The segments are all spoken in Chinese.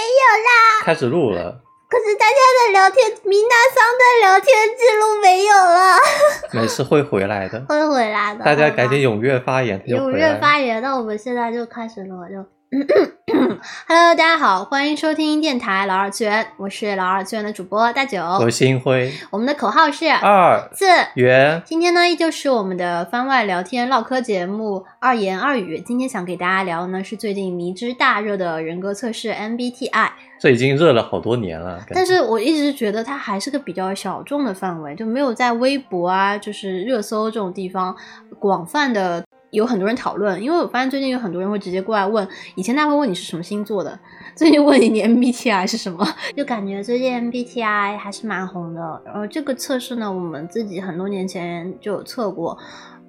没有啦。开始录了，可是大家的聊天，米娜桑的聊天记录没有了，没事会回来的。会回来的。大家赶紧踊跃发言，踊。跃发言，那我们现在就开始了，就。Hello，大家好，欢迎收听电台老二次元，我是老二次元的主播大九。我是星辉我们的口号是二四。元，今天呢，依旧是我们的番外聊天唠嗑节目二言二语。今天想给大家聊的呢是最近迷之大热的人格测试 MBTI，这已经热了好多年了。但是我一直觉得它还是个比较小众的范围，就没有在微博啊，就是热搜这种地方广泛的有很多人讨论。因为我发现最近有很多人会直接过来问，以前他会问你是什么星座的，最近问你你 MBTI 是什么，就感觉最近 MBTI 还是蛮红的。然后这个测试呢，我们自己很多年前就有测过。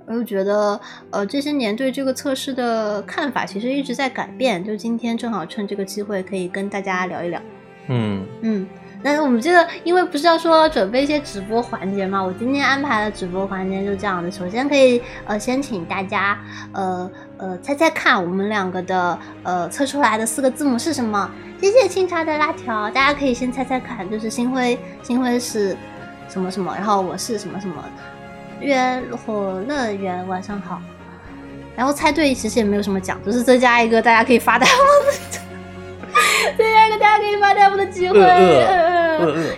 我就觉得，呃，这些年对这个测试的看法其实一直在改变。就今天正好趁这个机会，可以跟大家聊一聊。嗯，嗯，但是我们这个因为不是要说准备一些直播环节嘛，我今天安排的直播环节就这样的。首先可以呃先请大家呃呃猜猜看我们两个的呃测出来的四个字母是什么？谢谢清茶的辣条，大家可以先猜猜看，就是星辉星辉是什么什么，然后我是什么什么，约火乐园晚上好。然后猜对其实也没有什么奖，就是增加一个大家可以发弹幕 的，增加一个大家可以发弹幕的机会。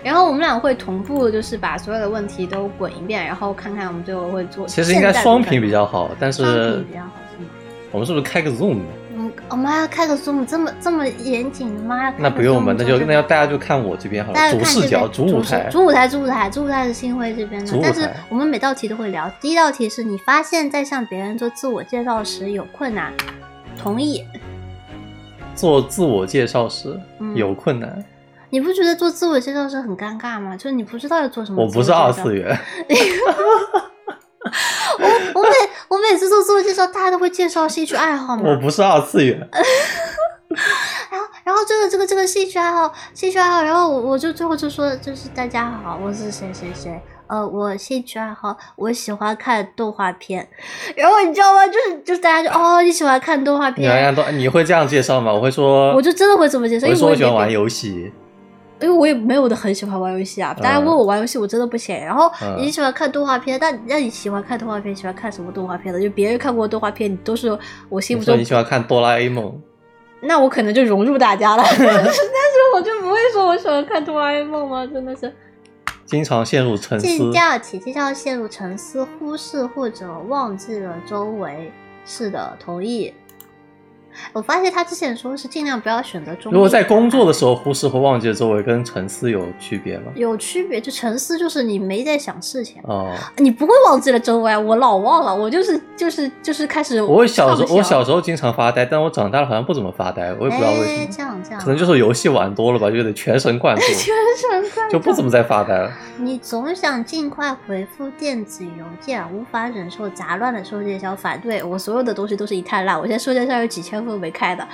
然后我们俩会同步，就是把所有的问题都滚一遍，然后看看我们最后会做。其实应该双屏比较好，但双是屏比较好，是吗？我们是不是开个 Zoom？嗯，我们还要开个 zoom，这么这么严谨的吗？那不用嘛，Zoom 那就那要大家就看我这边好了，主视角、主舞台。主舞台，主舞台，主舞台是新辉这边的。但是我们每道题都会聊。第一道题是你发现，在向别人做自我介绍时有困难，同意。做自我介绍时嗯有困难，你不觉得做自我介绍时很尴尬吗？就是你不知道要做什么。我不是二次。元，我我每我每次做自我介绍，大家都会介绍兴趣爱好嘛。我不是二次元。然后，然后这个这个这个兴趣爱好，兴趣爱好，然后我我就最后就说，就是大家好，我是谁谁谁，呃，我兴趣爱好，我喜欢看动画片，然后你知道吗？就是就是大家就哦，你喜欢看动画片，你会这样介绍吗？我会说，我就真的会这么介绍，我会说因为我喜欢玩游戏。因为我也没有的很喜欢玩游戏啊，大家问我玩游戏，我真的不行。然后嗯你喜欢看动画片，但那你喜欢看动画片，喜欢看什么动画片的？就别人看过的动画片，你都是我心目中你你喜欢看哆啦 A 梦，那我可能就融入大家了，但是我就不会说我喜欢看哆啦 A 梦吗？真的是。经常陷入沉思。第二题，经常陷入沉思、忽视或者忘记了周围。是的，同意。我发现他之前说是尽量不要选择中立。如果在工作的时候忽视或忘记了周围，跟沉思有区别吗？有区别，就沉思就是你没在想事情，哦，你不会忘记了周围，我老忘了，我就是就是就是开始。我小时候我小时候候经常发呆，但我长大了好像不怎么发呆，我也不知道为什哎么，这样这样，可能就是游戏玩多了吧，就有点全神贯注，全神贯注就不怎么在发呆了。你总想尽快回复电子邮件，无法忍受杂乱的收件箱，反对我所有的东西都是一滩烂。我现在收件箱有几千封没开的，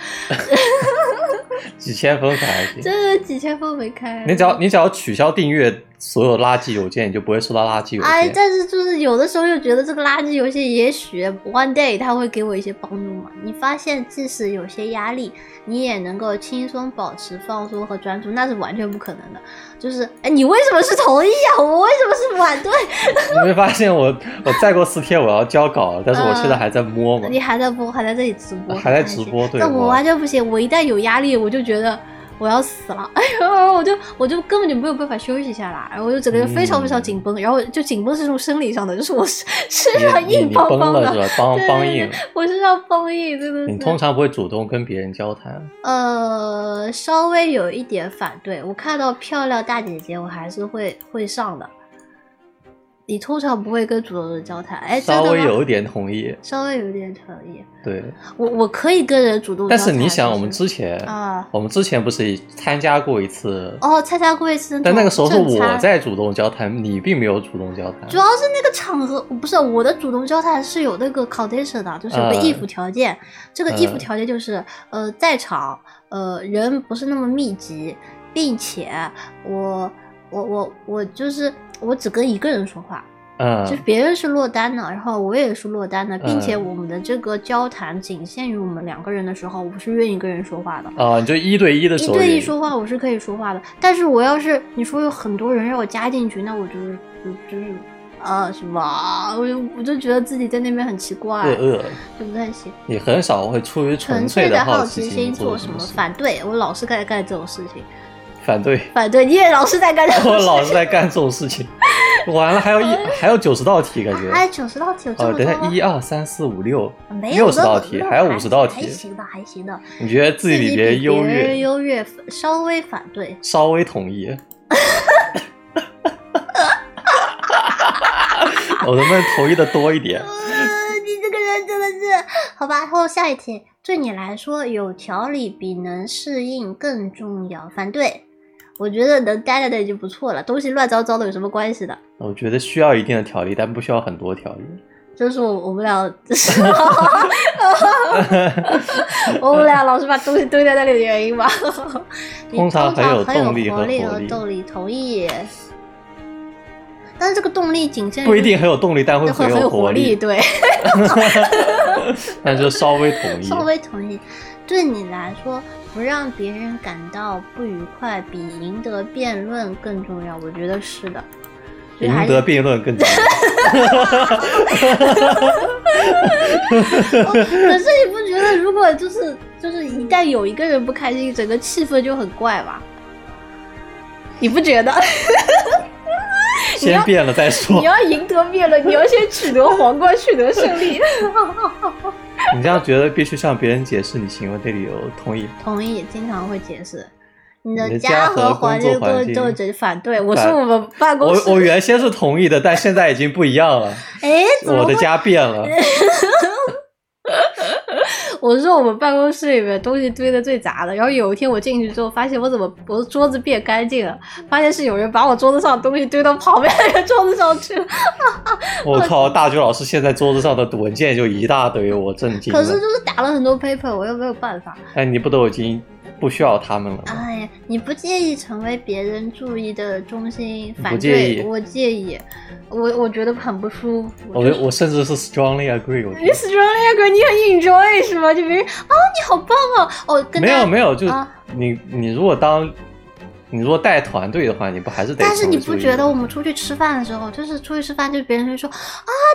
几千分可还行。真的几千封没开。你只要你只要取消订阅所有垃圾邮件，你就不会收到垃圾邮哎，件。但是就是有的时候又觉得这个垃圾游戏也许 one day 它会给我一些帮助嘛。你发现即使有些压力，你也能够轻松保持放松和专注，那是完全不可能的。就是哎，你为什么是同意啊？我为什么是反对？你没发现我我再过四天我要交稿了，但是我现在还在摸嘛。你还在播，还在这里直播，还在直播对我但我完全不行，我一旦有压力，我就觉得我要死了，哎呦，我就我就根本就没有办法休息下来，然后我就整个人非常非常紧绷，然后就紧绷是这种生理上的，就是我身身上硬邦邦的？邦对邦硬。，我身上邦硬，真的是。你通常不会主动跟别人交谈，呃，稍微有一点反对，我看到漂亮大姐姐，我还是会会上的。你通常不会跟主动人交谈，哎，稍微有一点同意。稍微有一点同意。对，我我可以跟人主动但，是你想，我们之前啊，我们之前不是参加过一次，哦，参加过一次，但那个时候是我在主动交谈，你并没有主动交谈主。要是那个场合不是我的主动交谈是有那个 condition 的，就是有个嗯 if 条件。这个 if 嗯条件就是呃，在场呃人不是那么密集，并且我我我我就是我只跟一个人说话。嗯，就别人是落单的，然后我也是落单的，并且嗯我们的这个交谈仅限于我们两个人的时候，我是愿意跟人说话的。啊，你就一对一的一时候，对一说话我是可以说话的，但是我要是你说有很多人让我加进去，那我就是就就是啊什么，我就我就觉得自己在那边很奇怪，就不太行。你很少会出于纯粹的好奇心做什么？反对我老是在干这种事情，反对，反对你也老是 在干这种事情。我老是在干这种事情。完了，还有一还有九十道题，感觉。还有九十道题有这哦，么多吗？等一下，一二三四五六，六十道题，还有五十道题，还行的，还行的。你觉得自己别人比优越，优越，稍微反对。稍微同意。我能不能同意的多一点？呃，你这个人真的是好吧。然后下一题，对你来说，有条理比能适应更重要。反对，我觉得能待在那里就不错了。东西乱糟糟的有什么关系的？我觉得需要一定的条例，但不需要很多条例。就是我我们俩，我们俩老是把东西堆在那里的原因吧。通常很有动力和活力活力和动力，同意。但是这个动力仅限于不一定很有动力，但会会很有有活力，对，但是稍微同意。稍微同意。对你来说，不让别人感到不愉快，比赢得辩论更重要。我觉得是的。赢得辩论更重要。哦可是你不觉得，如果就是就是一旦有一个人不开心，整个气氛就很怪吧？你不觉得？先变了再说你。要赢得辩论，你要先取得皇冠，取得胜利。你这样觉得必须向别人解释你行为的理由，同意？同意，经常会解释。你的家家和环境都都只反对，我是我们办公室。我我原先是同意的，但现在已经不一样了。哎，我的家变了，我是我们办公室里面东西堆的最杂的，然后有一天我进去之后，发现我怎么我的桌子变干净了，发现是有人把我桌子上的东西堆到旁边那个桌子上去了。我靠！大学老师现在桌子上的文件就一大堆，我震惊。可是就是打了很多 paper，我又没有办法。哎，你不都已经不需要他们了？哎呀，你不介意成为别人注意的中心？不反介意对我介意，我我觉得很不舒服。我就是我甚至是 strongly agree。我觉你 strongly agree，你很 enjoy 是吗？就别人哦，你好棒哦，哦，跟没有没有，就你你如果当你如果带团队的话，你不还是得？但是你不觉得我们出去吃饭的时候，就是出去吃饭，就别人会说啊，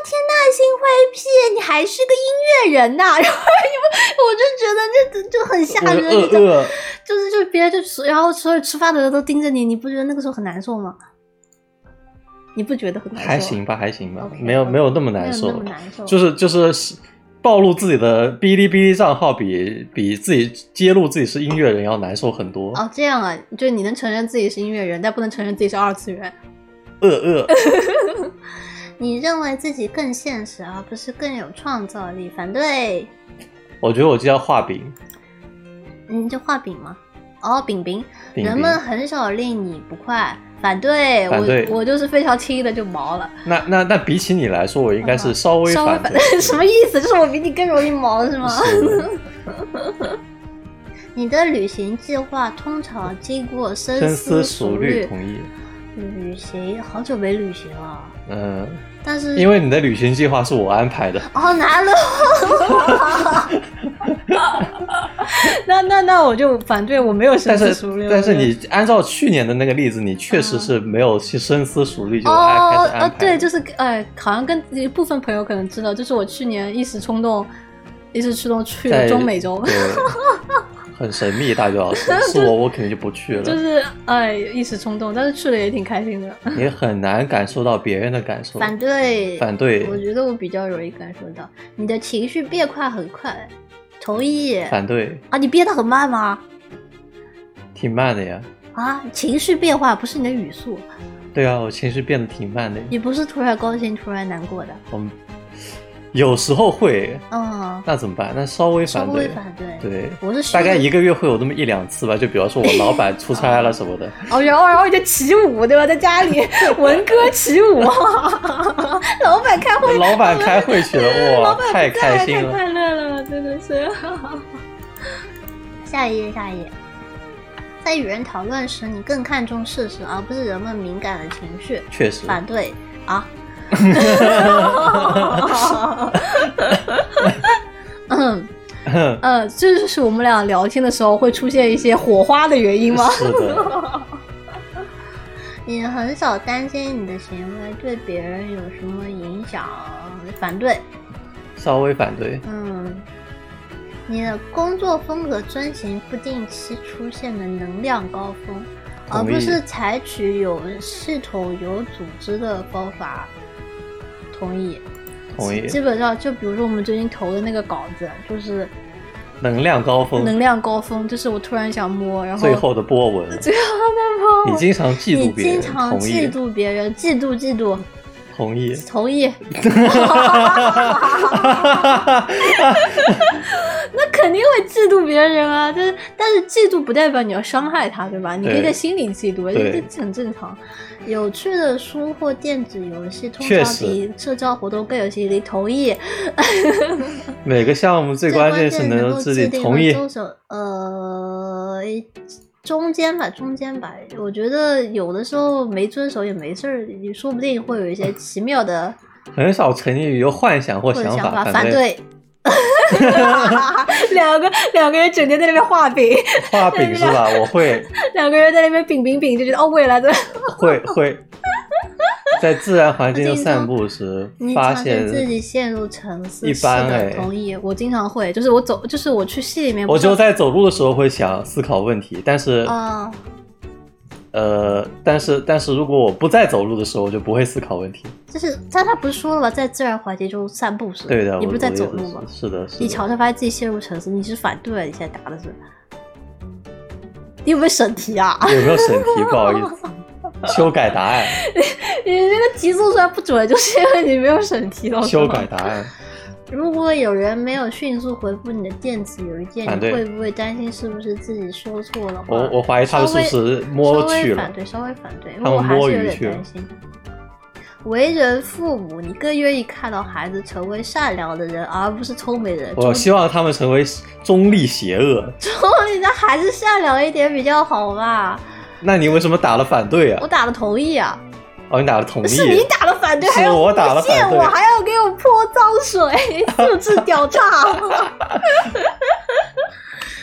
天呐，心灰屁，你还是个音乐人呐、然后你们，我就觉得这就很吓我人，你恶知道，就是就别人就吃，然后所有吃饭的人都盯着你，你不觉得那个时候很难受吗？你不觉得很难受？还行吧，还行吧没有没有那么没有难受那么难受，就是就是暴露自己的哔哩哔哩账号比比自己揭露自己是音乐人要难受很多。哦，这样啊，就你能承认自己是音乐人，但不能承认自己是二次元。呃呃，你认为自己更现实，而不是更有创造力？反对，我觉得我就要画饼，你就画饼吗？哦，饼饼，饼人们。很少令你不快。反对，反对我我就是非常轻易的就毛了，那那那比起你来说，我应该是稍微稍微反对。什么意思？就是我比你更容易毛是吗？是 你的旅行计划通常经过深深思思熟虑虑，。同意。旅行好久没旅行了，嗯，但是因为你的旅行计划是我安排的，哦难了。那那那我就反对，我没有深思熟虑。但是你按照去年的那个例子，你确实是没有去深思熟虑就开始安呃对。就是哎，好像跟一部分朋友可能知道，就是我去年一时冲动，一时冲动去了中美洲，对，很神秘，大学老师，是我我肯定就不去了。就是哎一时冲动，但是去了也挺开心的。也很难感受到别人的感受。反对，反对我觉得我比较容易感受到你的情绪变快很快，同意反对，啊？你变得很慢吗？挺慢的呀。啊，情绪变化不是你的语速，对啊，我情绪变得挺慢的。你不是突然高兴突然难过的，我们有时候会，嗯，那怎么办？那稍微稍反对。微反对，对，我是大概一一个月会有那么一两次吧。就比方说我老板出差了什么的，哦，然后然后就起舞对吧？在家里 闻歌起舞，老板开会，老板开会去了，哇，太开心了。太快乐了，真的是。下一页，下一页。在与人讨论时，你更看重事实，而不是人们敏感的情绪。确实，反对啊，嗯呃，这就是我们俩聊天的时候会出现一些火花的原因吗？是的，你很少担心你的行为对别人有什么影响，反对。稍微反对。嗯，你的工作风格遵循不定期出现的能量高峰，而不是采取有系统、有组织的方法。同意。同意。基本上，就比如说我们最近投的那个稿子，就是能量高峰，能量高峰，就是我突然想摸，然后最后的波纹。最后的摸，你经常嫉妒别人，经常嫉妒别人，嫉妒嫉妒，同意。同意。那肯定会嫉妒别人啊，但是但是嫉妒不代表你要伤害他，对吧？你可以在心里嫉妒，这这很正常。有趣的书或电子游戏通确实常比社交活动更有吸引力。同意。每个项目最关键是能够自己同意。遵守。呃，中间吧，中间吧。我觉得有的时候没遵守也没事儿，你说不定会有一些奇妙的很少沉溺于幻想或想或者想法反反对。两个两个人整天在那边画饼，画饼 是吧？我会两个人在那边饼饼饼，就觉得哦，未来的 会会，在自然环境中散步时发发现自，己陷入沉思。一般哎，同意。我经常会，就是我走，就是我去戏里面，我就在走路的时候会想思考问题，但是啊、呃，但是但是如果我不在走路的时候，我就不会思考问题。就是他他不是说了吗？在自然环境中散步是，对的，你不是在走路吗？是是的，是的。你瞧着发现自己陷入沉思，你是反对了？你现在答的是？你有没有审题啊？有没有审题？不好意思，修改答案，你这个题做出来不准，就是因为你没有审题了。修改答案。如果有人没有迅速回复你的电子邮件，你会不会担心是不是自己说错了话？我我怀疑他们是不是摸稍微去了反？对，稍微反对，因他们为我还是有摸鱼去了点担心。为人父母，你更愿意看到孩子成为善良的人，而不是聪明人。我希望他们成为中立邪恶。中立的还是善良一点比较好吧？那你为什么打了反对啊我？打了同意啊，哦，你打了同意。是你打了反对，是还要我打了诬陷反对我，还要给我泼脏水，素质屌炸。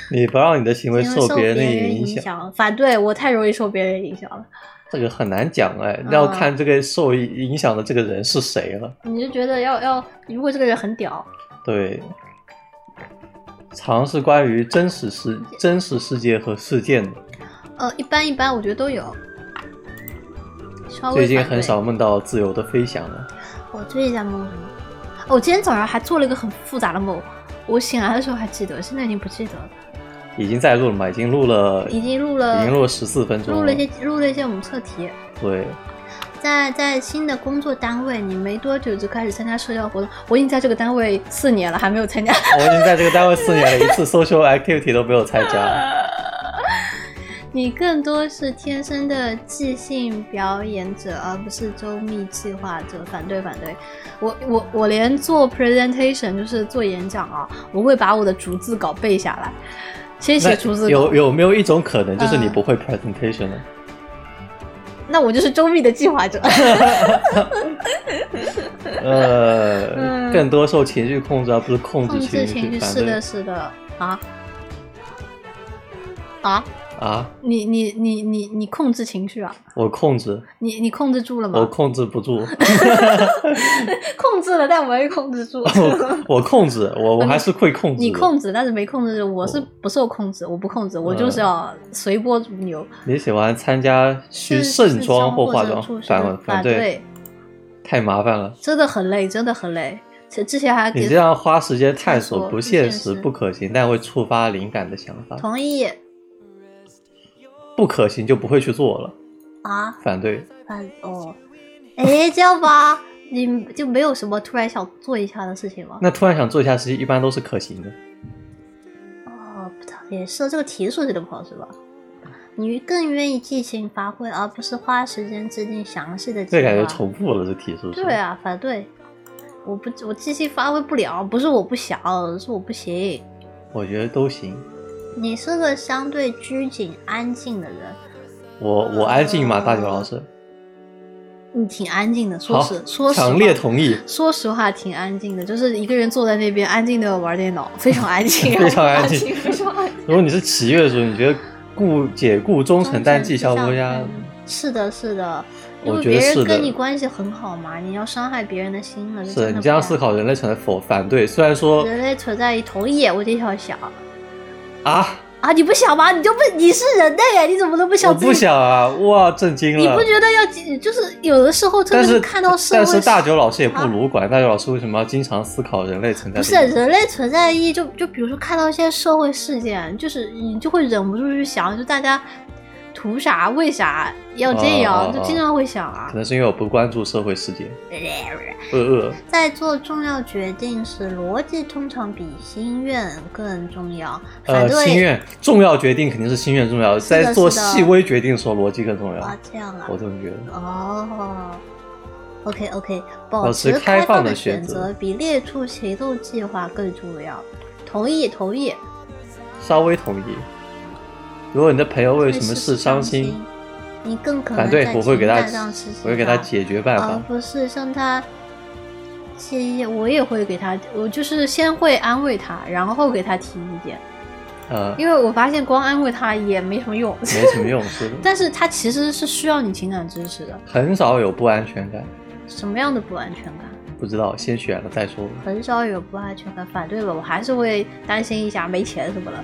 你不让你的行为受受别人的影影响，反对我太容易受别人影响了。这个很难讲哎，嗯要看这个受影响的这个人是谁了。你就觉得要要，如果这个人很屌，对，尝试关于真实世真实世界和事件的，呃，一般一般，我觉得都有。稍微最近很少。梦到自由的飞翔了。我最近在梦什么？哦我今天早上还做了一个很复杂的梦，我醒来的时候还记得，现在已经不记得了。已经在录了嘛？已经录了，已经录了已，经录了十四分钟录了一些录了一些我们测题。对，在在新的工作单位，你没多久就开始参加社交活动。我已经在这个单位四年了，还没有参加。我已经在这个单位四年了，一次 social activity 都没有参加。你更多是天生的即兴表演者，而不是周密计划者。反对，反对。我我我连做 presentation 就是做演讲啊，我会把我的逐字稿背下来，先写逐字稿。有有没有一种可能，就是你嗯不会 presentation 呢？那我就是周密的计划者。呃，嗯更多受情绪控制，而不是控制控制情情绪，是的，是的啊啊！啊，你你你你你控制情绪啊？我控制，你你控制住了吗？我控制不住，控制了，但我没控制住。我我控制，我我还是会控制。你控制，但是没控制住。我是不受控制，我不控制，我就是要随波逐流。你喜欢参加需盛装或化妆反反反对，太麻烦了。真的很累，真的很累。之之前还你这样花时间探探索索，不现实不可行，但会触发灵感的想法。同意不可行就不会去做了，啊，反对。反哦，哎，这样吧，你就没有什么突然想做一下的事情吗？那突然想做一下事情，一般都是可行的。哦，不太也是这个题设计的不好是吧？你更愿意即兴发挥，而不是花时间制定详细的计划。这感觉重复了，这题是不是？对啊，反对。我不，我即兴发挥不了，不是我不想，是我不行。我觉得都行。你是个相对拘谨、安静的人，我我安静吗，大九老师？你，挺安静的，说好实，说实话，强烈同意，说实话挺安静的，就是一个人坐在那边安静的玩电脑，非常安静，非常安静静，非常安静。如果你是企业主，你觉得顾解雇忠诚，但绩效不佳，是的，是的，因我为别人觉得是的跟你关系很好嘛，你要伤害别人的心了，是你这样思考，人类存在否反对？虽然说人类存在于同意，我这条想啊，啊，你不想吗？你就不你是人类哎，你怎么都不想？我不想啊，哇，震惊了你不。觉得要就是有的时候真但是的看到社会但是大九老师也不啊鲁管，大九老师为什么要经常思考人类存在不是？人类存在的意义，就就比如说看到一些社会事件，就是你就会忍不住去想，就大家图啥，为啥要这样，就经常会想啊可。能是因为我不关注社会事件。呃呃，在做重要决定时，逻辑通常比心愿更重要。反呃，心愿重要决定肯定是心愿重要，在做细微决定的时候，逻辑更重要啊。，这样啊我，这么觉得。哦。OK OK，保保持持开放放的选择比列出行动计划更重要。同意同意。稍微同意。如果你的朋友为什么事伤心。心，，你更可能反对在我会给他情感上支持我会给他解决办而法。不是像他我也会给他，我就是先会安慰他，然后给他提意见，呃，因为我发现光安慰他也没什么用，没什么用，是的。但是他其实是需要你情感支持的，很少有不安全感，什么样的不安全感？不知道，先选了再说。很少有不安全感，反对了，我还是会担心一下没钱什么的，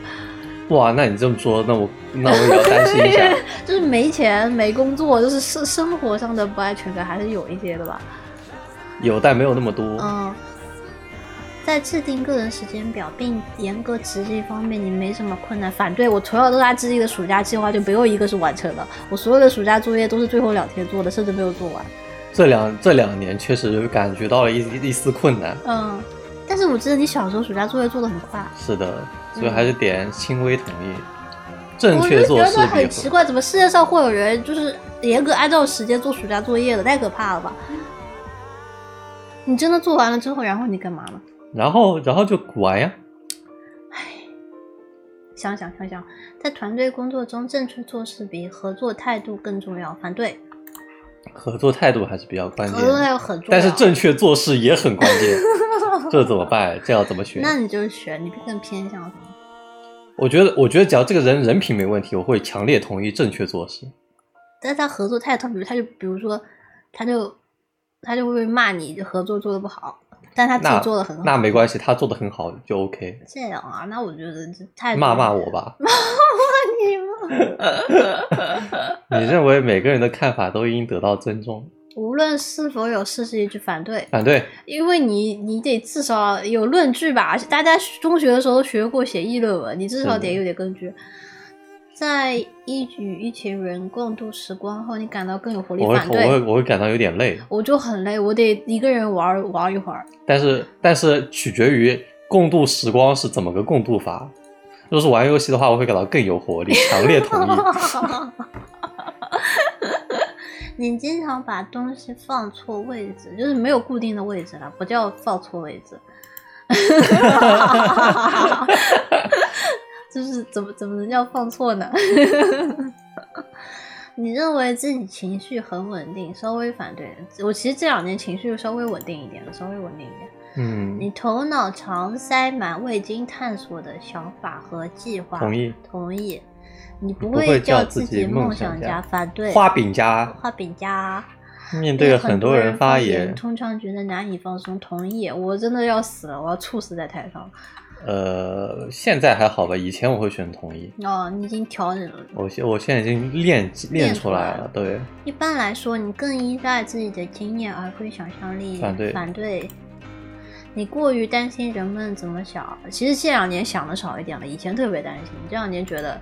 哇，那你这么说，那我那我也要担心一下。就是没钱没工作，就是生生活上的不安全感还是有一些的吧。有，但没有那么多。嗯，在制定个人时间表并严格执行方面，你没什么困难。反对我从小到大制定的暑假计划就没有一个是完成的，我所有的暑假作业都是最后两天做的，甚至没有做完。这两这两年确实感觉到了一一丝困难。嗯，但是我记得你小时候暑假作业做的很快，是的，所以还是点轻微同意，正确做事比得很奇怪，怎么世界上会有人就是严格按照时间做暑假作业的？太可怕了吧！你真的做完了之后，然后你干嘛呢？然后然后就玩呀。想想想想，在团队工作中，正确做事比合作态度更重要。反对，合作态度还是比较关键合作态，度很重要。但是正确做事也很关键，这怎么办？这要怎么选？那你就选，你更偏向什么？我觉得，我觉得只要这个人人品没问题，我会强烈同意正确做事。但是他合作态度，比如他就比如说，他就他就会骂你合作做的不好，但他自己做的很好。那没关系，他做的很好就 OK。这样啊，那我觉得这太骂骂我吧，骂 骂你吧？你认为每个人的看法都应得到尊重？无论是否有事实依据，反对，反对，因为你你得至少有论据吧？大家中学的时候都学过写议论文，你至少得有点根据。在一与一群人共度时光后，你感到更有活力，我会反对。我会我会感到有点累，我就很累，我得一个人玩玩一会儿。但是但是取决于共度时光是怎么个共度法。若是玩游戏的话，我会感到更有活力，强烈同意。你经常把东西放错位置，就是没有固定的位置了，不叫放错位置。就是怎么怎么能叫放错呢？你认为自己情绪很稳定，稍微反对。我其实这两年情绪稍微稳定一点了，稍微稳定一点。嗯，你头脑常塞满未经探索的想法和计划。同意。同意。你不不会叫叫自己己梦梦想家，反对。画饼家画饼家。面对了很多人发言，通常觉得难以放松。同意，我真的要死了，我要猝死在台上。呃，现在还好吧，以前我会选同意。哦，你已经调整了。我现我现在已经练练出来了了，对，一般来说，你更依赖自己的经验而非想象力。反对反对。你过于担心人们怎么想，其实这两年想的少一点了，以前特别担心，这两年觉得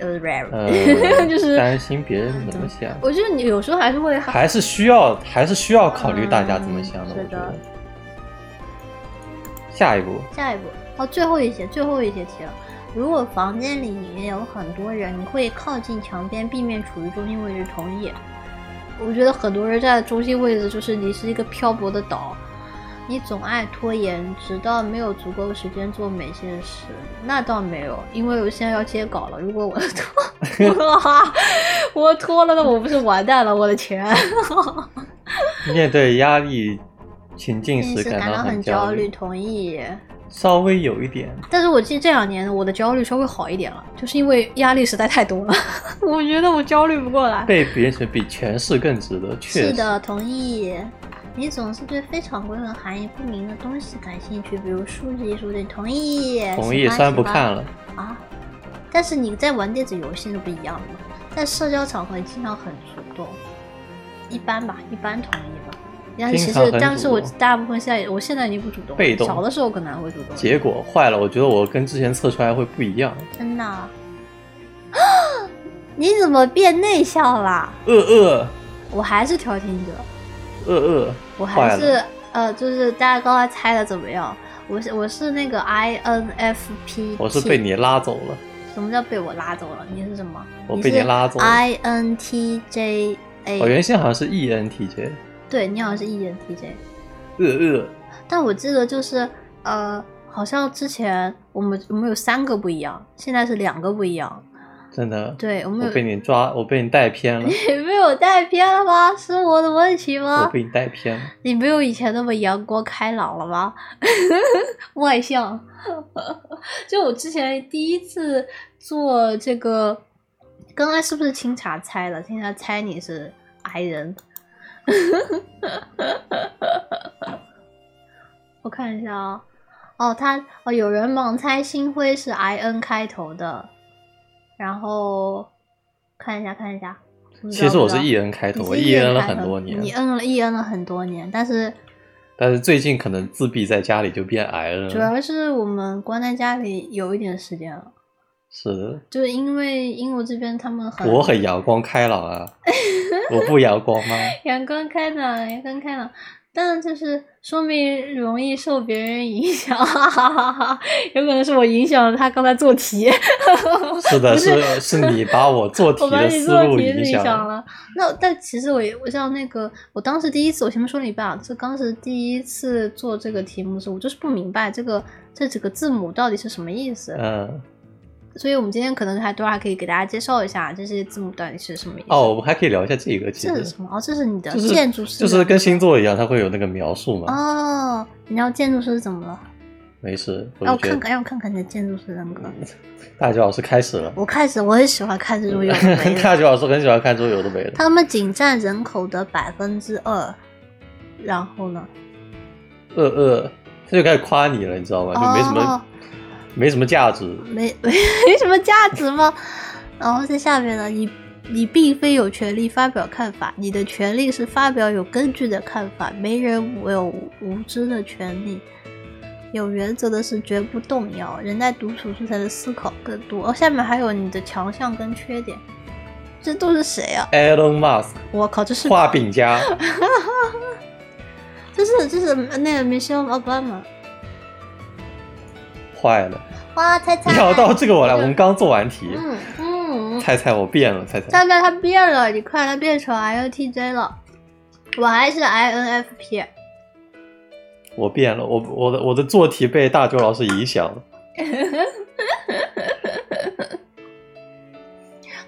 呃 就是担心别人怎么想，我觉得你有时候还是会还是需要还是需要考虑大家怎么想的。嗯我觉得。下一步，下一步哦，最后一节，最后一节题了。如果房间里也有很多人，你会靠近墙边，避免处于中心位置。同意。我觉得很多人在中心位置，就是你是一个漂泊的岛，你总爱拖延，直到没有足够的时间做每件事。那倒没有，因为我现在要接稿了。如果我 拖，我拖了，那我不是完蛋了？我的钱。面对压力情境平时时感到很焦虑，同意。稍微有一点。但是我记得这两年我的焦虑稍微好一点了，就是因为压力实在太多了，我觉得我焦虑不过来。被别人比权势更值得，确实。是的，同意。你总是对非常规和含义不明的东西感兴趣，比如数字艺术，对，同意。同意，喜欢虽然不看了。啊。但是你在玩电子游戏就不一样的嘛，在社交场合经常很主动，一般吧，一般同意吧。但是其实，但是我大部分现在，我现在已经不主动了，被动小的时候可能还会主动。结果坏了，我觉得我跟之前测出来会不一样。真的啊？你怎么变内向了？呃呃我还是调停者。呃呃，我还是呃，就是大家刚才猜的怎么样？我是我是那个 INFP，我是被你拉走了。什么叫被我拉走了？你是什么？我被你拉走了 INTJ A，、我原先好像是 E ENTJ。对你好像是 ENTJ，呃呃，但我记得就是呃，好像之前我们我们有三个不一样，现在是两个不一样。真的。对我们有我被你抓，我被你带偏了，你被我带偏了吗？是我的问题吗我吗？被你带偏了。你没有以前那么阳光开朗了吗？外向。就我之前第一次做这个，刚才是不是清茶猜的？清茶猜你是 I 人。我看一下啊、哦，他哦，有人盲猜星辉是 I N 开头的，然后看一下看一下。其实我是 E N 开头，我 E N 了很多年你，摁了 E N 了很多年，但是但是最近可能自闭在家里就变 I 了主。要是我们关在家里有一点时间了，是的，就是因为英国这边他们很我很阳光开朗啊，我不阳光吗？阳光开朗，阳光开朗，但就是说明容易受别人影响，哈哈哈哈有可能是我影响了他刚才做题，是的，不是是是你把我 做题我把你的思路做题影影响响。了。那但其实我也我像那个，我当时第一次，我前面说了一半啊，这当时第一次做这个题目的时候，我就是不明白这个这几个字母到底是什么意思。嗯，所以我们今天可能还多还可以给大家介绍一下这些字母到底是什么意思。哦，我们还可以聊一下这个，其实这是什么？哦，这是你的建筑师的，就是跟星座一样，它会有那个描述嘛。哦，你知道建筑师怎么了？没事，让我看看，让我看看你的建筑师人格。大九老师开始了。我开始我很喜欢看这种有的没的，大九老师很喜欢看这种有的没的。他们仅占人口的百分之二。然后呢？二二，他就开始夸你了，你知道吗？就没什么、哦没什么价值。没没 没什么价值吗？然后在下面呢，你你并非有权利发表看法，你的权利是发表有根据的看法，没人有无知的权利。有原则的是绝不动摇，人在独处时才能思考更多。哦，下面还有你的强项跟缺点，这都是谁啊？Elon Musk 我靠，这是画饼家，这是这是那个 Michelle Obama。坏了！哇，猜猜，聊到这个我来，我们刚做完题，嗯嗯，猜猜我变了，猜猜。猜猜他变了，你看他变成 INTJ 了，我还是 INFP。我变了，我我的我的做题被大周老师影响了。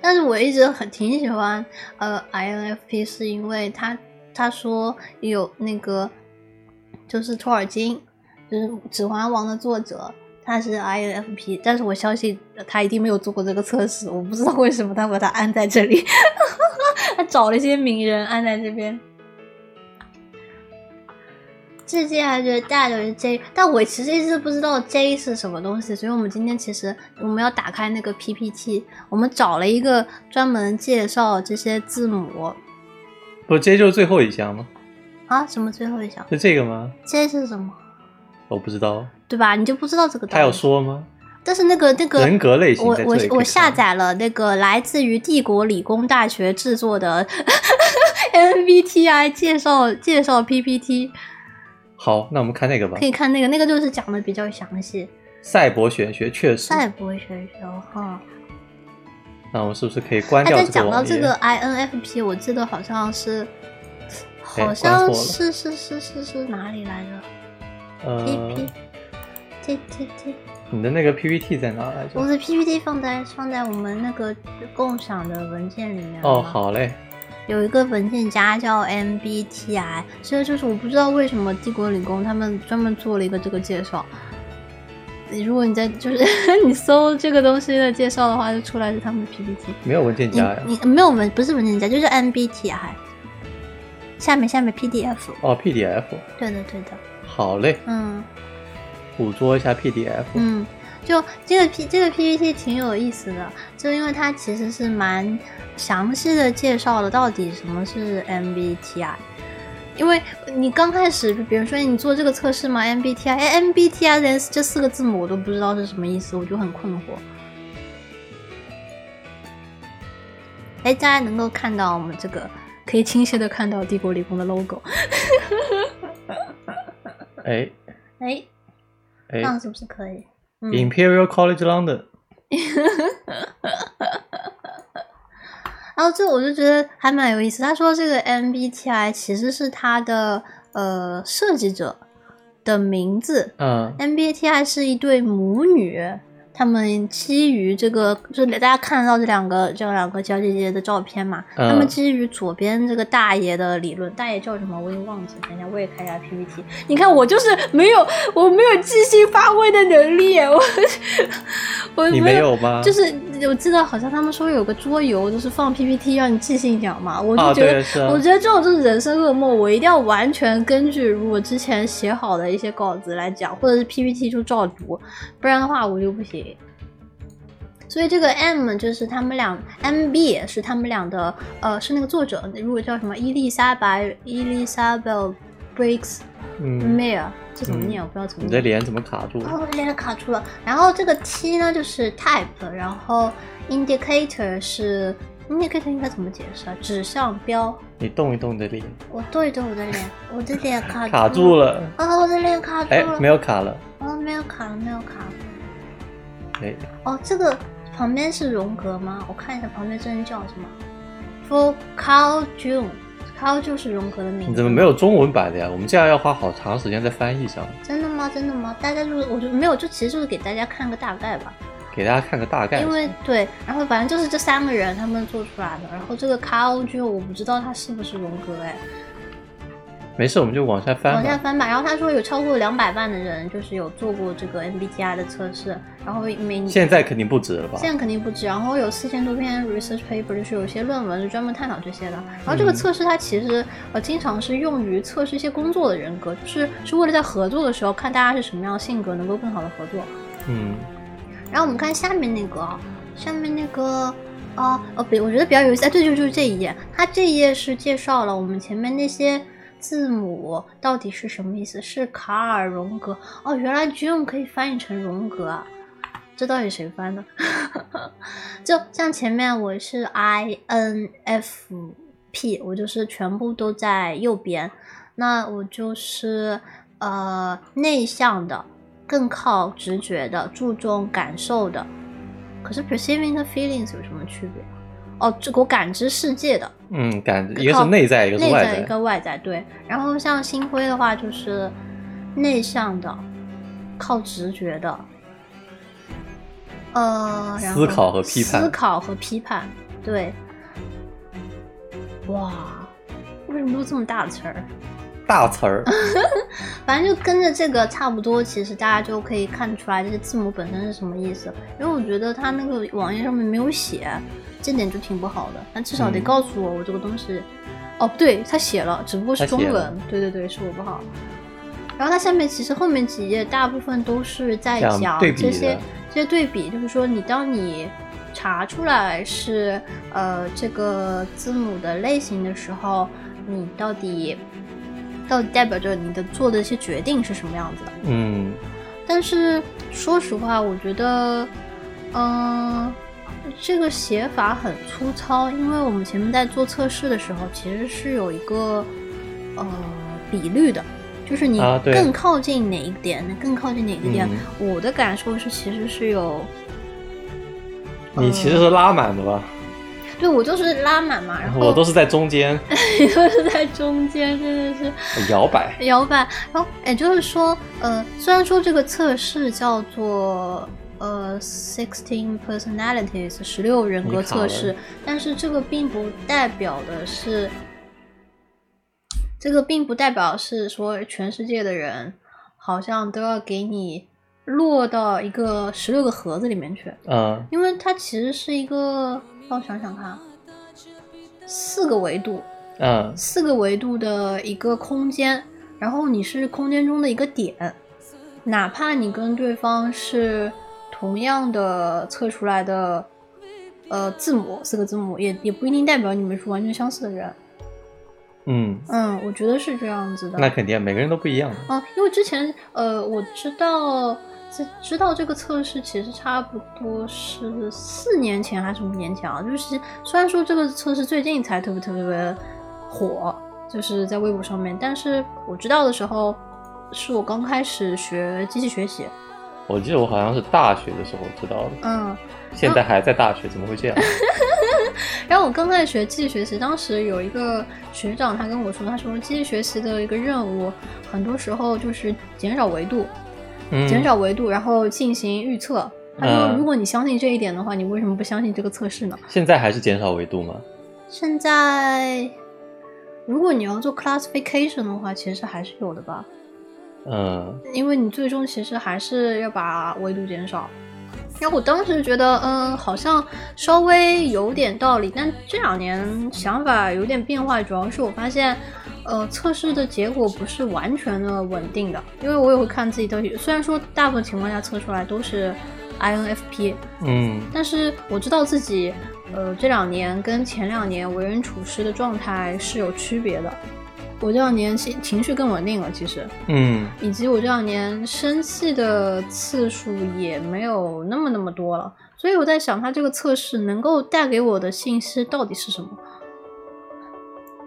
但是我一直很挺喜欢呃 INFP，是因为他他说有那个就是托尔金，就是《指环王》的作者，他是 INFP，但是我相信他一定没有做过这个测试，我不知道为什么他把它安在这里，他找了一些名人安在这边。至今还觉得大的是 J，但我其实一直不知道 J 是什么东西，所以我们今天其实我们要打开那个 PPT，我们找了一个专门介绍这些字母不，这就是最后一项吗？啊，什么最后一项是这个吗？J 是什么？我不知道，对吧？你就不知道这个？他有，说吗？但是那个那个人格类型我我我下载了那个来自于帝国理工大学制作的 MBTI 介绍介绍 PPT，好，那我们看那个吧可。以看那个，那个就是讲的比较详细。赛博玄学确实，赛博玄学哈。那我们是不是可以关哎，掉但这个网页？讲到这个 INFP，我记得好像是，好像是是是是是哪里来着呃你的那个 PPT 在哪来着？我的 PPT 放在放在我们那个共享的文件里面。哦，。好嘞，有一个文件夹叫 MBTI，所以就是我不知道为什么帝国理工他们专门做了一个这个介绍。如果你在就是 你搜这个东西的介绍的话，就出来是他们的 PPT。没有文件夹呀？你没有文不是文件夹，就是 MBTI。下面下面 PDF。哦，PDF。对的对的。好嘞。嗯。捕捉一下 PDF。嗯，就这个 P 这个 PPT 挺有意思的，就因为它其实是蛮详细的介绍了到底什么是 MBTI。因为你刚开始，比如说你做这个测试嘛，MBTI，哎，MBTI 连这四个字母我都不知道是什么意思，我就很困惑。哎，大家能够看到我们这个，可以清晰的看到帝国理工的 logo。哎哎这样是不是可以？Imperial College London。然后这我就觉得还蛮有意思。他说这个 MBTI 其实是他的呃设计者的名字。嗯，MBTI 是一对母女。他们基于这个，就是大家看得到这两个这两个小姐姐的照片嘛？他们基于左边这个大爷的理论，大爷叫什么我也忘记。等一下我也看一下 PPT。你看我就是没有，我没有即兴发挥的能力。我我你没有吗？就是我记得好像他们说有个桌游，就是放 PPT 让你即兴讲嘛。我就觉得，我觉得这种就是人生噩梦。我一定要完全根据我之前写好的一些稿子来讲，或者是 PPT 就照读，不然的话我就不行。所以这个 M 就是他们俩，M B 是他们俩的，呃，是那个作者，如果叫什么伊丽莎白伊丽莎白 Breaks Mayer，这怎么念？我不知道怎么。你的脸怎么卡住了？哦，脸卡住了。然后这个 T 呢，就是 Type，然后 Indicator 是 Indicator 应该怎么解释啊？指向标。你动一动你的脸。我动一动我的脸，我的脸卡 卡住了。啊，我的脸卡住了。哎，没有卡了。哦，没有卡了，没有卡了。哎。哦，这个。旁边是荣格吗？我看一下旁边这人叫什么？For Carl June，Carl 就是荣格的名字。你怎么没有中文版的呀？我们这样要花好长时间在翻译上。真的吗？真的吗？大家就是，我就没有，就其实就是给大家看个大概吧。给大家看个大概。因为对，然后反正就是这三个人他们做出来的。然后这个 Carl Jung，我不知道他是不是荣格哎。没事，我们就往下翻。往下翻吧。然后他说有超过两百万的人就是有做过这个 MBTI 的测试，然后每现在肯定不止了吧？现在肯定不止。然后有四千多篇 research paper，就是有些论文是专门探讨这些的。然后这个测试它其实呃经常是用于测试一些工作的人格，就是是为了在合作的时候看大家是什么样的性格，能够更好的合作。嗯。然后我们看下面那个，下面那个啊哦比我觉得比较有意思，哎对，就就是这一页，它这一页是介绍了我们前面那些。字母到底是什么意思？是卡尔荣格哦，原来 June 可以翻译成荣格啊！这到底谁翻的？就像前面我是 I N F P，我就是全部都在右边，那我就是呃内向的，更靠直觉的，注重感受的。可是 perceiving the feelings 有什么区别？哦，这个我感知世界的，嗯，感一个是内在，一个是外在，一个外在，对。然后像星辉的话，就是内向的，靠直觉的，呃，思考和批判，思考和批判，对。哇，为什么都这么大词儿？大词儿，反正就跟着这个差不多，其实大家就可以看出来这些字母本身是什么意思。因为我觉得他那个网页上面没有写。这点就挺不好的，但至少得告诉我我这个东西。哦，对他写了，只不过是中文。对对对，是我不好。然后它下面其实后面几页大部分都是在讲这些这些对比，就是说你当你查出来是呃这个字母的类型的时候，你到底到底代表着你的做的一些决定是什么样子的？嗯。但是说实话，我觉得，嗯。这个写法很粗糙，因为我们前面在做测试的时候，其实是有一个呃比率的，就是你更靠近哪一点，更靠近哪个点。我的感受是，其实是有，你其实是拉满的吧？对，我就是拉满嘛，然后我都是在中间，你都是在中间，真的是摇摆摇摆。然后也就是说，呃，虽然说这个测试叫做。呃，sixteen personalities 十六人格测试，但是这个并不代表的是，这个并不代表是说全世界的人好像都要给你落到一个十六个盒子里面去，嗯。因为它其实是一个，让我想想看，四个维度，嗯。四个维度的一个空间，然后你是空间中的一个点，哪怕你跟对方是同样的测出来的呃字母四个字母，也也不一定代表你们是完全相似的人。嗯，嗯，我觉得是这样子的。那肯定每个人都不一样的。嗯，因为之前呃，我知道知知道这个测试其实差不多是四年前还是五年前啊。就是虽然说这个测试最近才特别特别火，就是在微博上面，但是我知道的时候是我刚开始学机器学习。我记得我好像是大学的时候知道的，嗯，现在还在大学，怎么会这样？然后我刚开始学机器学习，当时有一个学长他跟我说，他说机器学习的一个任务，很多时候就是减少维度。嗯，减少维度，然后进行预测。他说，嗯如果你相信这一点的话，你为什么不相信这个测试呢？现在还是减少维度吗？现在，如果你要做 classification 的话，其实还是有的吧，嗯因为你最终其实还是要把维度减少。然后我当时觉得，嗯，好像稍微有点道理，但这两年想法有点变化，主要是我发现，呃，测试的结果不是完全的稳定的，因为我也会看自己到底，虽然说大部分情况下测出来都是 INFP，嗯但是我知道自己，呃，这两年跟前两年为人处事的状态是有区别的。我这两年情情绪更稳定了，其实，嗯以及我这两年生气的次数也没有那么那么多了。所以我在想，他这个测试能够带给我的信息到底是什么？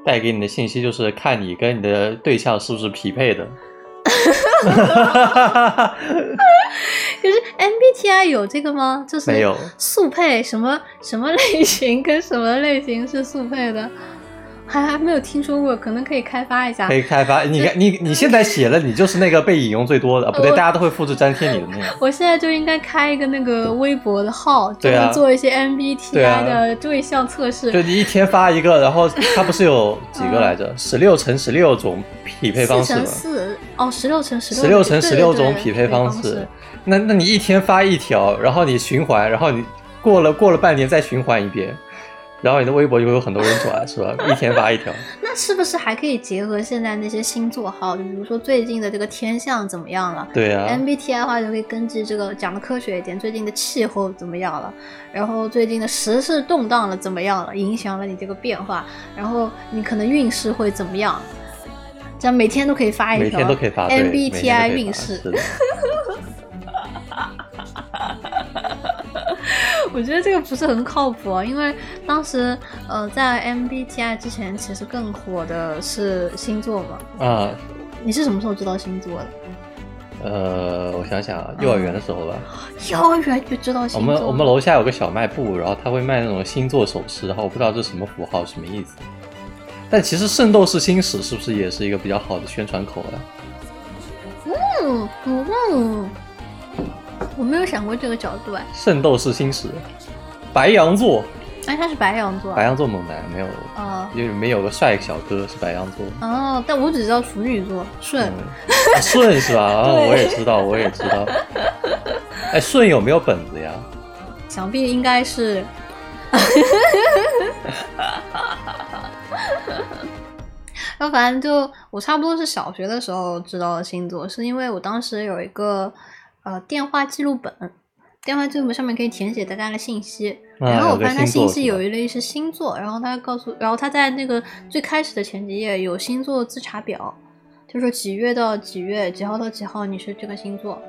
带给你的信息就是看你跟你的对象是不是匹配的。可是 MBTI 有这个吗？就是没有速配什么什么类型跟什么类型是速配的，还 还没有听说过，可能可以开发一下可。以开发，你看你你现在写了，你就是那个被引用最多的，啊不对，大家都会复制粘贴你的那个。我现在就应该开一个那个微博的号，专对啊门做一些 MBTI 啊的对象测试。就你一天发一个，然后它不是有几个来着？十六乘十六种匹配方式吗？四哦，十六乘十六十六乘十六种匹配方式式。那那你一天发一条，然后你循环，然后你过了过了半年再循环一遍，然后你的微博就会有很多人转，是吧？一天发一条。那是不是还可以结合现在那些星座号？就比如说最近的这个天象怎么样了？对啊，MBTI 的话就可以根据这个讲的科学一点，最近的气候怎么样了，然后最近的时事动荡了怎么样了，影响了你这个变化，然后你可能运势会怎么样？这样每天都可以发一条，每天都可以发 MBTI 运势。我觉得这个不是很靠谱啊，因为当时呃在 MBTI 之前，其实更火的是星座嘛。啊，你是什么时候知道星座的？呃，我想想啊，幼儿园的时候吧，幼儿园就知道我星座我。们我们楼下有个小卖部，然后他会卖那种星座首饰，然后我不知道这是什么符号，什么意思。但其实《圣斗士星矢》是不是也是一个比较好的宣传口啊？嗯嗯嗯，我没有想过这个角度哎。《圣斗士星矢》，白羊座，哎，他是白羊座啊。白羊座猛男没有，哦因为没有个帅小哥是白羊座。哦，但我只知道处女座顺。嗯，顺是吧？啊，对我也知道，我也知道。哎，顺有没有本子呀？想必应该是。然后反正就我差不多是小学的时候知道的星座，是因为我当时有一个呃电话记录本，电话记录本上面可以填写大家的信息，啊然后我发现他信息有一类是星座，然后他告诉，然后他在那个最开始的前几页有星座自查表，就说几月到几月，几号到几号你是这个星座，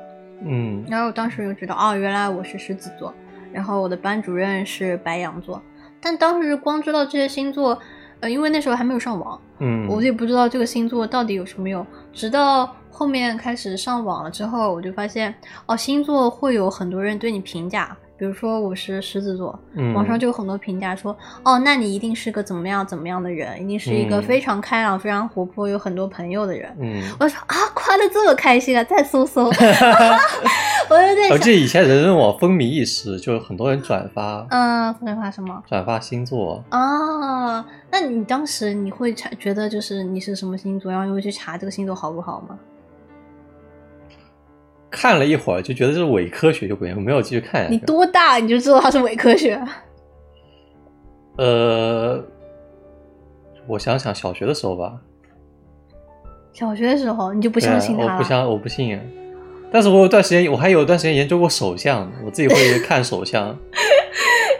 嗯然后我当时就知道，哦，原来我是狮子座，然后我的班主任是白羊座。但当时光知道这些星座，呃，因为那时候还没有上网，嗯，我也不知道这个星座到底有什么用。直到后面开始上网了之后，我就发现，哦，星座会有很多人对你评价。比如说我是狮子座，嗯网上就有很多评价说，哦，那你一定是个怎么样怎么样的人，一定是一个嗯非常开朗、非常活泼、有很多朋友的人。嗯我说啊，怪刷的这么开心啊！再搜搜，我就在想，我记得以前人人网风靡一时，就很多人转发嗯，转发什么？转发星座。啊，那你当时你会查觉得就是你是什么星座，然后你会去查这个星座好不好吗？看了一会儿就觉得这是伪科学，就不行没有继续看下去。你多大你就知道它是伪科学？呃，我想想，小学的时候吧，小学的时候你就不不相信？我不相，我不信。但是我有段时间，我还有段时间研究过手相，我自己会看手相。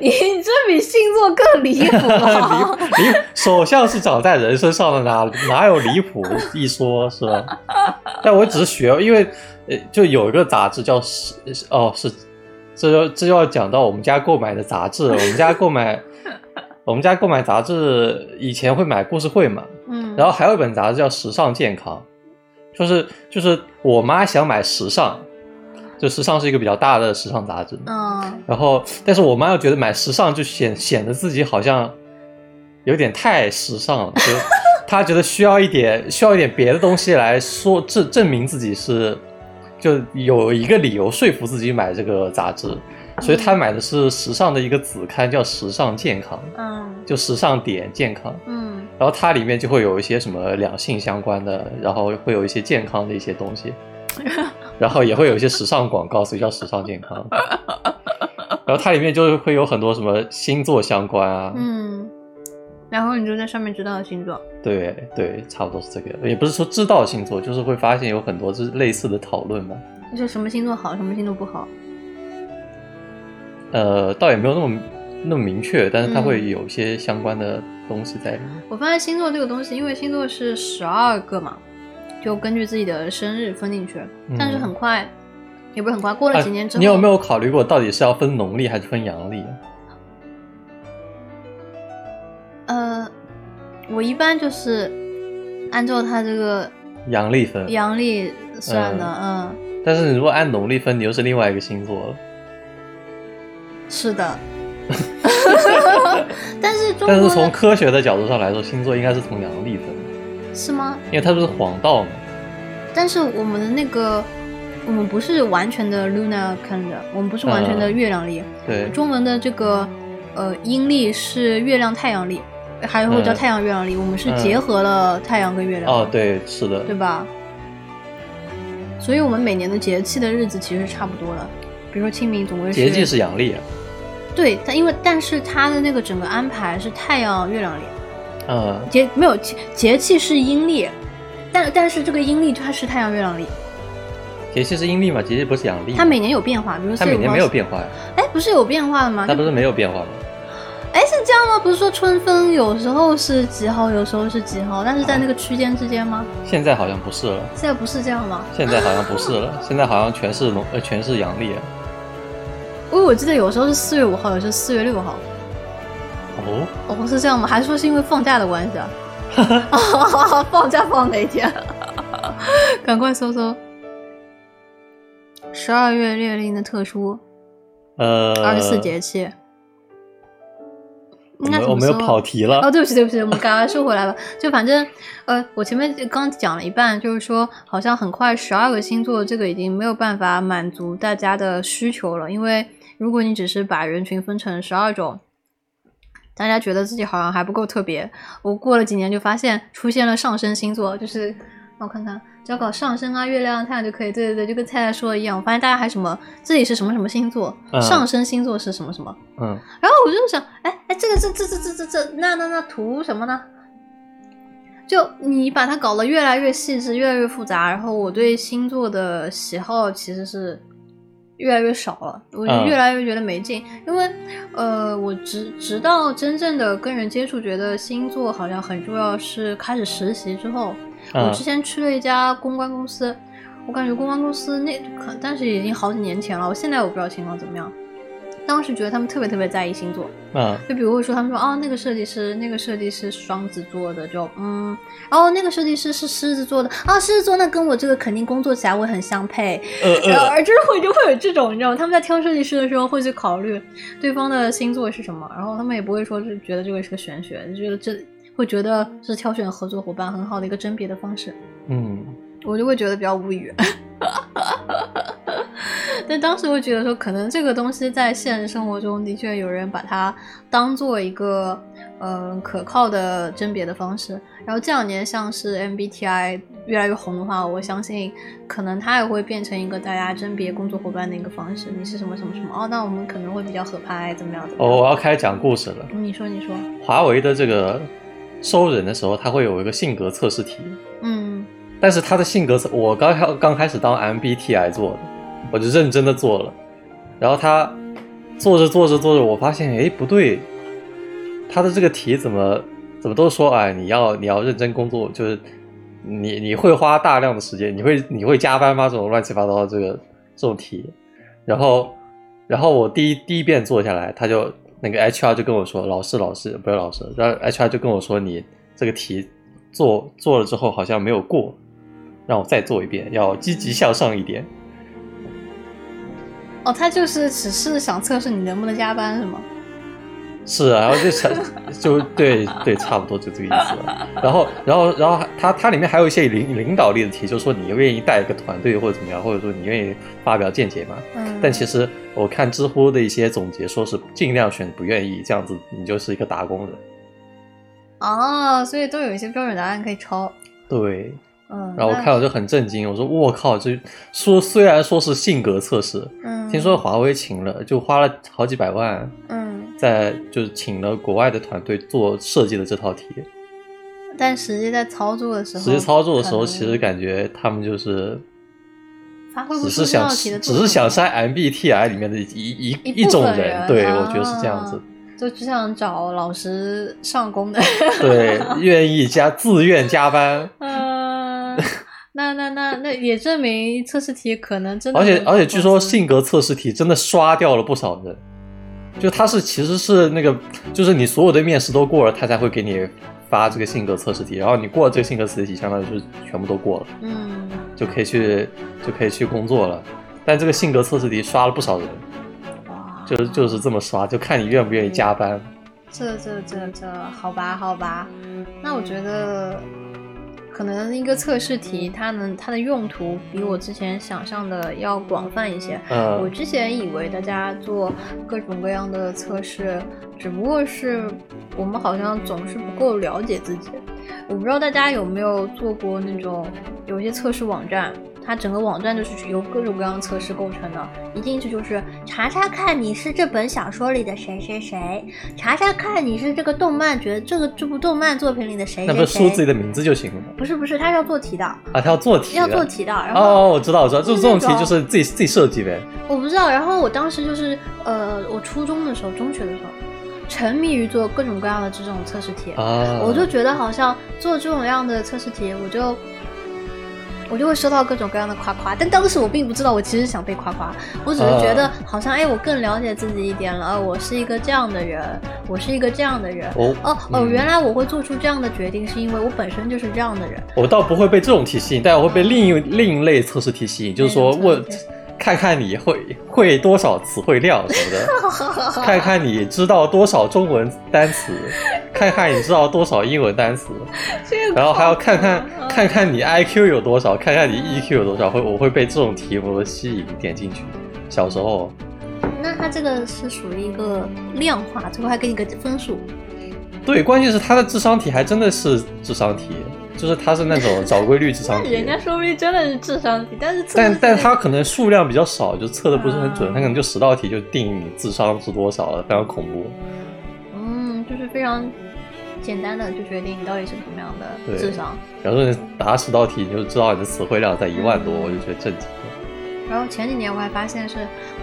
你这比星座更离谱啊！离离手相是长在人身上的，哪哪有离谱一说，是吧？但我只是学，因为呃，就有一个杂志叫是哦是，这就这就要讲到我们家购买的杂志。我们家购买，我们家购买杂志以前会买故事会嘛，嗯，然后还有一本杂志叫《时尚健康》，就是就是我妈想买时尚，就时尚是一个比较大的时尚杂志，嗯。然后但是我妈又觉得买时尚就显显得自己好像有点太时尚了，就 她觉得需要一点需要一点别的东西来说证证明自己是，就有一个理由说服自己买这个杂志，所以她买的是时尚的一个子刊，叫《时尚健康》，嗯就时尚点健康。嗯。然后它里面就会有一些什么两性相关的，然后会有一些健康的一些东西，然后也会有一些时尚广告，所以叫时尚健康。然后它里面就会有很多什么星座相关啊，嗯，然后你就在上面知道了星座。对对，差不多是这个，也不是说知道星座，就是会发现有很多就是类似的讨论嘛。就什么星座好，什么星座不好。呃，倒也没有那么那么明确，但是它嗯会有一些相关的东西在里面。我发现星座这个东西，因为星座是十二个嘛，就根据自己的生日分进去，但是很快，也不是很快，过了啊几年之后，你有没有考虑过，到底是要分农历还是分阳历？呃，我一般就是按照它这个阳历分，阳历算的，嗯，但是你如果按农历分，你又是另外一个星座了。是的。但是但是从科学的角度上来说，星座应该是从阳历分，是吗？因为它不是黄道嘛。但是我们的那个，我们不是完全的 lunar calendar，我们不是完全的嗯月亮历。对，中文的这个呃阴历是月亮太阳历，还有叫嗯太阳月亮历，我们是嗯结合了太阳跟月亮。哦，对，是的，对吧？所以我们每年的节气的日子其实是差不多的，比如说清明总归是节气是阳历，对，但因为但是它的那个整个安排是太阳月亮历，嗯，节没有节节气是阴历，但但是这个阴历它是太阳月亮历，节气是阴历嘛，节气不是阳历，它每年有变化，比如它每年没有变化呀，哎，不是有变化的吗？它不是没有变化吗？哎，是这样吗？不是说春分有时候是几号，有时候是几号，但是在那个区间之间吗？现在好像不是了，现在不是这样吗？现在好像不是了，现在好像全是农呃全是阳历。因为我记得有时候是四月五号，有时候是四月六号。哦，哦，是这样吗？还是说是因为放假的关系啊？啊 放假放哪一天？赶快搜搜。十二月月令的特殊，呃，二十四节气。我应该们我们又什么时候跑题了。哦，对不起，对不起，我们赶快收回来吧。就反正，呃，我前面刚讲了一半，就是说，好像很快十二个星座这个已经没有办法满足大家的需求了，因为如果你只是把人群分成十二种，大家觉得自己好像还不够特别。我过了几年就发现出现了上升星座，就是让我看看，只要搞上升啊、月亮、太阳就可以。对对对，就跟菜菜说的一样，我发现大家还什么自己是什么什么星座，嗯上升星座是什么什么。嗯，然后我就想，哎哎，这个这这这这这这那那那图什么呢？就你把它搞得越来越细致，越来越复杂，然后我对星座的喜好其实是越来越少了，我就嗯。越来越觉得没劲，因为呃，我直直到真正的跟人接触，觉得星座好像很重要，是开始实习之后，我嗯之前去了一家公关公司，我感觉公关公司那可，但是已经好几年前了，我现在我不知道情况怎么样。当时觉得他们特别特别在意星座，嗯就比如会说他们说哦，那个设计师，那个设计师双子座的，就嗯，然后那个设计师是狮子座的啊，狮子座那跟我这个肯定工作起来会很相配，呃然后呃，就是会就会有这种，你知道吗？他们在挑设计师的时候会去考虑对方的星座是什么，然后他们也不会说是觉得这个是个玄学，就觉得这会觉得是挑选合作伙伴很好的一个甄别的方式。嗯，我就会觉得比较无语。但当时我觉得说，可能这个东西在现实生活中的确有人把它当做一个呃可靠的甄别的方式。然后这两年像是 MBTI 越来越红的话，我相信可能它也会变成一个大家甄别工作伙伴的一个方式。你是什么什么什么哦，那我们可能会比较合拍，怎么样？怎么样？哦，我要开始讲故事了。你说，你说。华为的这个收人的时候，它会有一个性格测试题。嗯。但是他的性格测，我刚开刚开始当 MBTI 做的。我就认真的做了，然后他做着做着做着，我发现哎不对，他的这个题怎么怎么都说哎你要你要认真工作，就是你你会花大量的时间，你会你会加班吗？这种乱七八糟的这个这种题，然后然后我第一第一遍做下来，他就那个 HR 就跟我说老师老师不是老师，然后 HR 就跟我说你这个题做做了之后好像没有过，让我再做一遍，要积极向上一点。哦，他就是只是想测试你能不能加班，是吗？是啊，然后就想，就对对，差不多就这个意思了。然后，然后，然后他他里面还有一些领领导力的题，就是说你愿意带一个团队或者怎么样，或者说你愿意发表见解嘛。嗯。但其实我看知乎的一些总结，说是尽量选不愿意，这样子你就是一个打工人。哦，所以都有一些标准答案可以抄。对。嗯，然后我看到就很震惊，我说我靠，这说虽然说是性格测试，嗯，听说华为请了就花了好几百万，嗯，在就是请了国外的团队做设计的这套题，但实际在操作的时候，实际操作的时候，其实感觉他们就是只是想只是想筛 MBTI 里面的一一一种人，对我觉得是这样子，就只想找老实上工的，对，愿意加自愿加班，嗯。那那那那也证明测试题可能真的，而且而且据说性格测试题真的刷掉了不少人，就他是其实是那个，就是你所有的面试都过了，他才会给你发这个性格测试题，然后你过了这个性格测试题，相当于就是全部都过了，嗯，就可以去就可以去工作了。但这个性格测试题刷了不少人，哇，就是就是这么刷，就看你愿不愿意加班。这这这这，好吧好吧，那我觉得。可能一个测试题，它能它的用途比我之前想象的要广泛一些。嗯，我之前以为大家做各种各样的测试，只不过是我们好像总是不够了解自己。我不知道大家有没有做过那种有一些测试网站。它整个网站就是由各种各样的测试构成的，一进去就是查查看你是这本小说里的谁谁谁，查查看你是这个动漫觉得这个这部动漫作品里的谁谁谁。那不是输自己的名字就行了吗？不是不是，他是要做题的啊，他要做题，要做题的。然后哦，我知道我知道，就是这种题就是自己自己设计呗。我不知道，然后我当时就是呃，我初中的时候，中学的时候，沉迷于做各种各样的这种测试题啊，我就觉得好像做这种样的测试题，我就。我就会收到各种各样的夸夸，但当时我并不知道，我其实想被夸夸，我只是觉得好像哎，我更了解自己一点了，我是一个这样的人，我是一个这样的人。哦哦哦，原来我会做出这样的决定，是因为我本身就是这样的人。我倒不会被这种题吸引，但我会被另一另一类测试题吸引，就是说问。看看你会会多少词汇量什么的，看看你知道多少中文单词，看看你知道多少英文单词，然后还要看看看看你 I Q 有多少，看看你 E Q 有多少，会我会被这种题目吸引点进去。小时候，那他这个是属于一个量化，最后还给你个分数。对，关键是他的智商题还真的是智商题。就是他是那种找规律智商题，人家说不定真的是智商题，但是但但它可能数量比较少，就测的不是很准，他可能就十道题就定你智商是多少了，非常恐怖。嗯，就是非常简单的就决定你到底是什么样的智商。比方说你答十道题，你就知道你的词汇量在一万多，我就觉得震惊。然后前几年我还发现是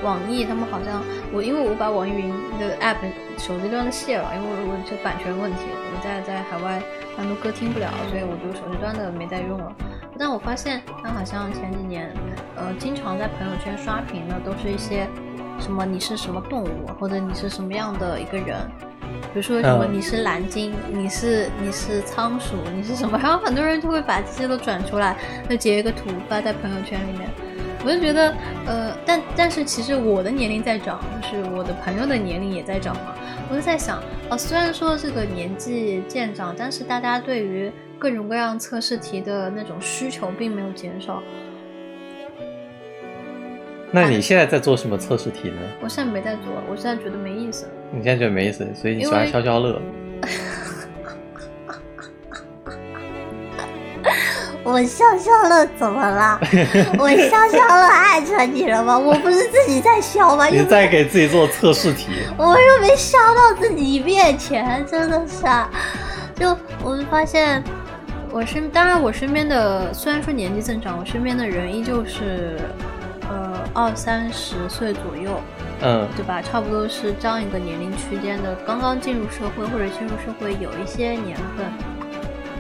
网易他们好像我因为我把网易云的 app 手机端的卸了，因为我这版权问题，我在在海外。很多歌听不了，所以我就手机端的没再用了。但我发现，他好像前几年，呃，经常在朋友圈刷屏的都是一些什么你是什么动物，或者你是什么样的一个人，比如说什么你是蓝鲸，你是你是仓鼠，你是什么，然后很多人就会把这些都转出来，就截一个图发在朋友圈里面。我就觉得，呃，但但是其实我的年龄在长，就是我的朋友的年龄也在长嘛。我就在想，啊，虽然说这个年纪渐长，但是大家对于各种各样测试题的那种需求并没有减少。那你现在在做什么测试题呢？我现在没在做，我现在觉得没意思。你现在觉得没意思，所以你喜欢消消乐。我消消乐怎么了？我消消乐爱成你了吗？我不是自己在消吗？你在给自己做测试题。我又没消到自己面前，真的是。就我就发现，我身当然我身边的虽然说年纪增长，我身边的人依旧是呃。二三十岁左右，嗯，对吧？差不多是这样一个年龄区间的，刚刚进入社会或者进入社会有一些年份，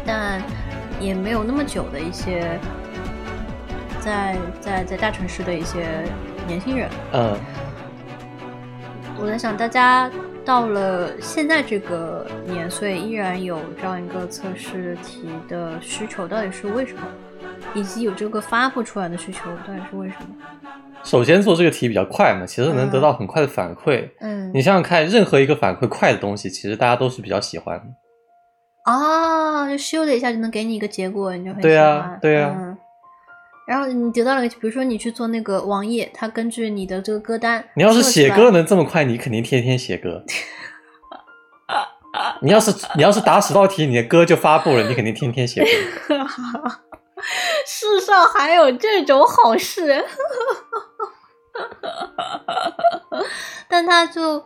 但也没有那么久的一些，在在在大城市的一些年轻人，嗯，我在想，大家到了现在这个年岁，依然有这样一个测试题的需求，到底是为什么？以及有这个发布出来的需求，到底是为什么？首先做这个题比较快嘛，其实能得到很快的反馈。嗯，你想想看，任何一个反馈快的东西，其实大家都是比较喜欢的。啊，就咻的一下就能给你一个结果，你就很喜欢。对呀，对呀。然后你得到了，比如说你去做那个网页，它根据你的这个歌单，你要是写歌能这么快，你肯定天天写歌。你要是你要是答十道题，你的歌就发布了，你肯定天天写歌。世上还有这种好事，但他就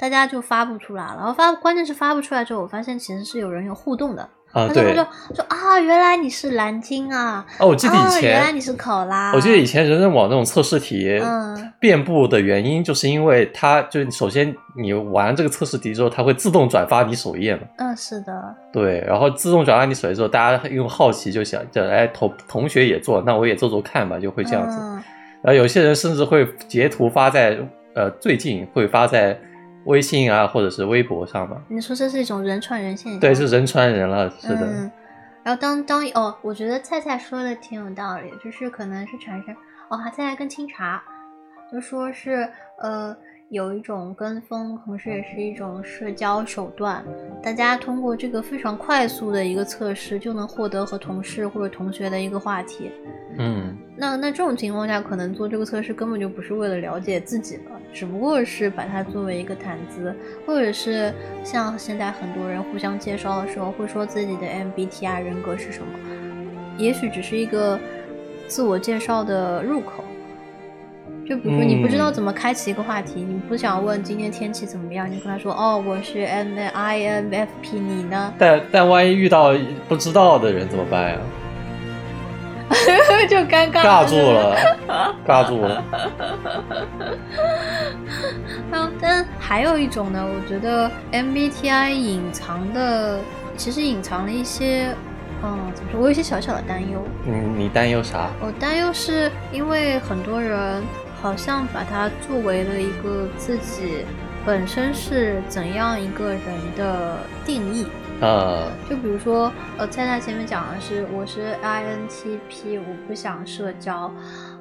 大家就发布出来了，然后发关键是发布出来之后，我发现其实是有人有互动的。啊，对，就说啊，原来你是蓝鲸啊！哦，我记得以前，原来你是考拉。我记得以前人人网那种测试题，嗯，遍布的原因就是因为它，就首先你玩这个测试题之后，它会自动转发你首页嘛。嗯，是的。对，然后自动转发你首页之后，大家用好奇就想，就哎同同学也做，那我也做做看吧，就会这样子。然后有些人甚至会截图发在，呃，最近会发在。微信啊，或者是微博上吧。你说这是一种人传人现象。对，是人传人了，是的。嗯。然后当当哦，我觉得菜菜说的挺有道理，就是可能是产生哦，菜菜跟清茶，就说是呃。有一种跟风，同时也是一种社交手段。大家通过这个非常快速的一个测试，就能获得和同事或者同学的一个话题。嗯，那那这种情况下，可能做这个测试根本就不是为了了解自己了，只不过是把它作为一个谈资，或者是像现在很多人互相介绍的时候，会说自己的 MBTI 人格是什么，也许只是一个自我介绍的入口。就比如说，你不知道怎么开启一个话题，你不想问今天天气怎么样，你跟他说：“哦，我是 M I N F P，你呢？”但但万一遇到不知道的人怎么办呀？就尴尬，尬住了，尬住了。啊，但还有一种呢，我觉得 M B T I 隐藏的，其实隐藏了一些，嗯，怎么说？我有些小小的担忧。嗯，你担忧啥？我担忧是因为很多人。好像把它作为了一个自己本身是怎样一个人的定义。呃，就比如说，呃，菜菜前面讲的是我是 INTP，我不想社交，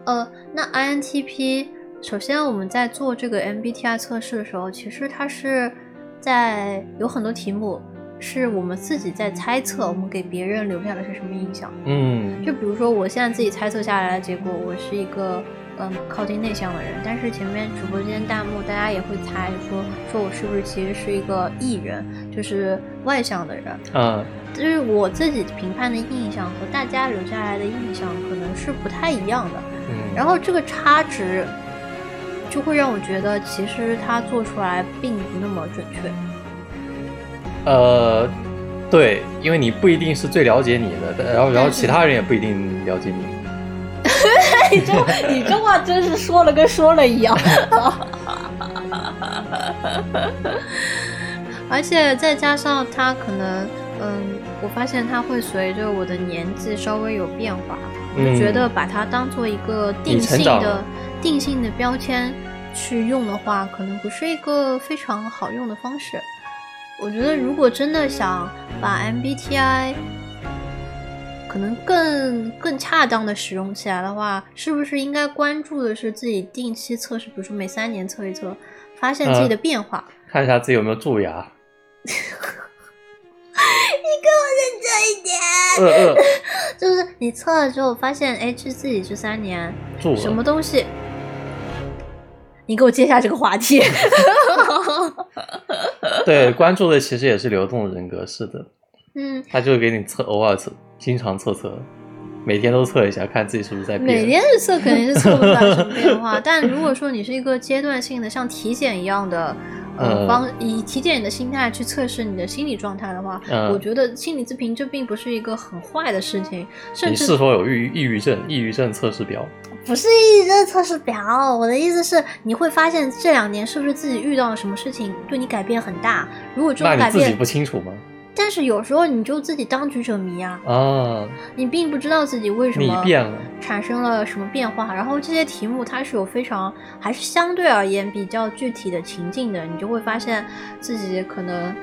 呃，那 INTP，首先我们在做这个 MBTI 测试的时候，其实它是在有很多题目是我们自己在猜测，我们给别人留下的是什么印象，嗯，就比如说我现在自己猜测下来的结果，我是一个。嗯，靠近内向的人，但是前面直播间弹幕大家也会猜说，说我是不是其实是一个艺人，就是外向的人。嗯，就是我自己评判的印象和大家留下来的印象可能是不太一样的。嗯，然后这个差值就会让我觉得，其实他做出来并不那么准确。呃，对，因为你不一定是最了解你的，然后然后其他人也不一定了解你。你这你这话真是说了跟说了一样，而且再加上他可能，嗯，我发现他会随着我的年纪稍微有变化，我就觉得把它当做一个定性的定性的标签去用的话，可能不是一个非常好用的方式。我觉得如果真的想把 MBTI 可能更更恰当的使用起来的话，是不是应该关注的是自己定期测试，比如说每三年测一测，发现自己的变化。看一下自己有没有蛀牙。你跟我认真一点。就是你测了之后发现，哎，这自己这三年蛀什么东西？你给我接下这个话题。对，关注的其实也是流动人格，是的，嗯，他就给你测，偶尔测，经常测测，每天都测一下，看自己是不是在变。每天是测肯定是测不出来什么变化，但如果说你是一个阶段性的，像体检一样的。呃，嗯帮以体检的心态去测试你的心理状态的话，嗯我觉得心理自评这并不是一个很坏的事情，甚至你是否有抑郁抑郁症？抑郁症测试表。不是抑郁症测试表。我的意思是，你会发现这两年是不是自己遇到了什么事情对你改变很大？如果这种改变你自己不，清楚吗？但是有时候你就自己当局者迷啊，啊，你并不知道自己为什么变了。产生了什么变化，然后这些题目它是有非常还是相对而言比较具体的情境的，你就会发现自己可能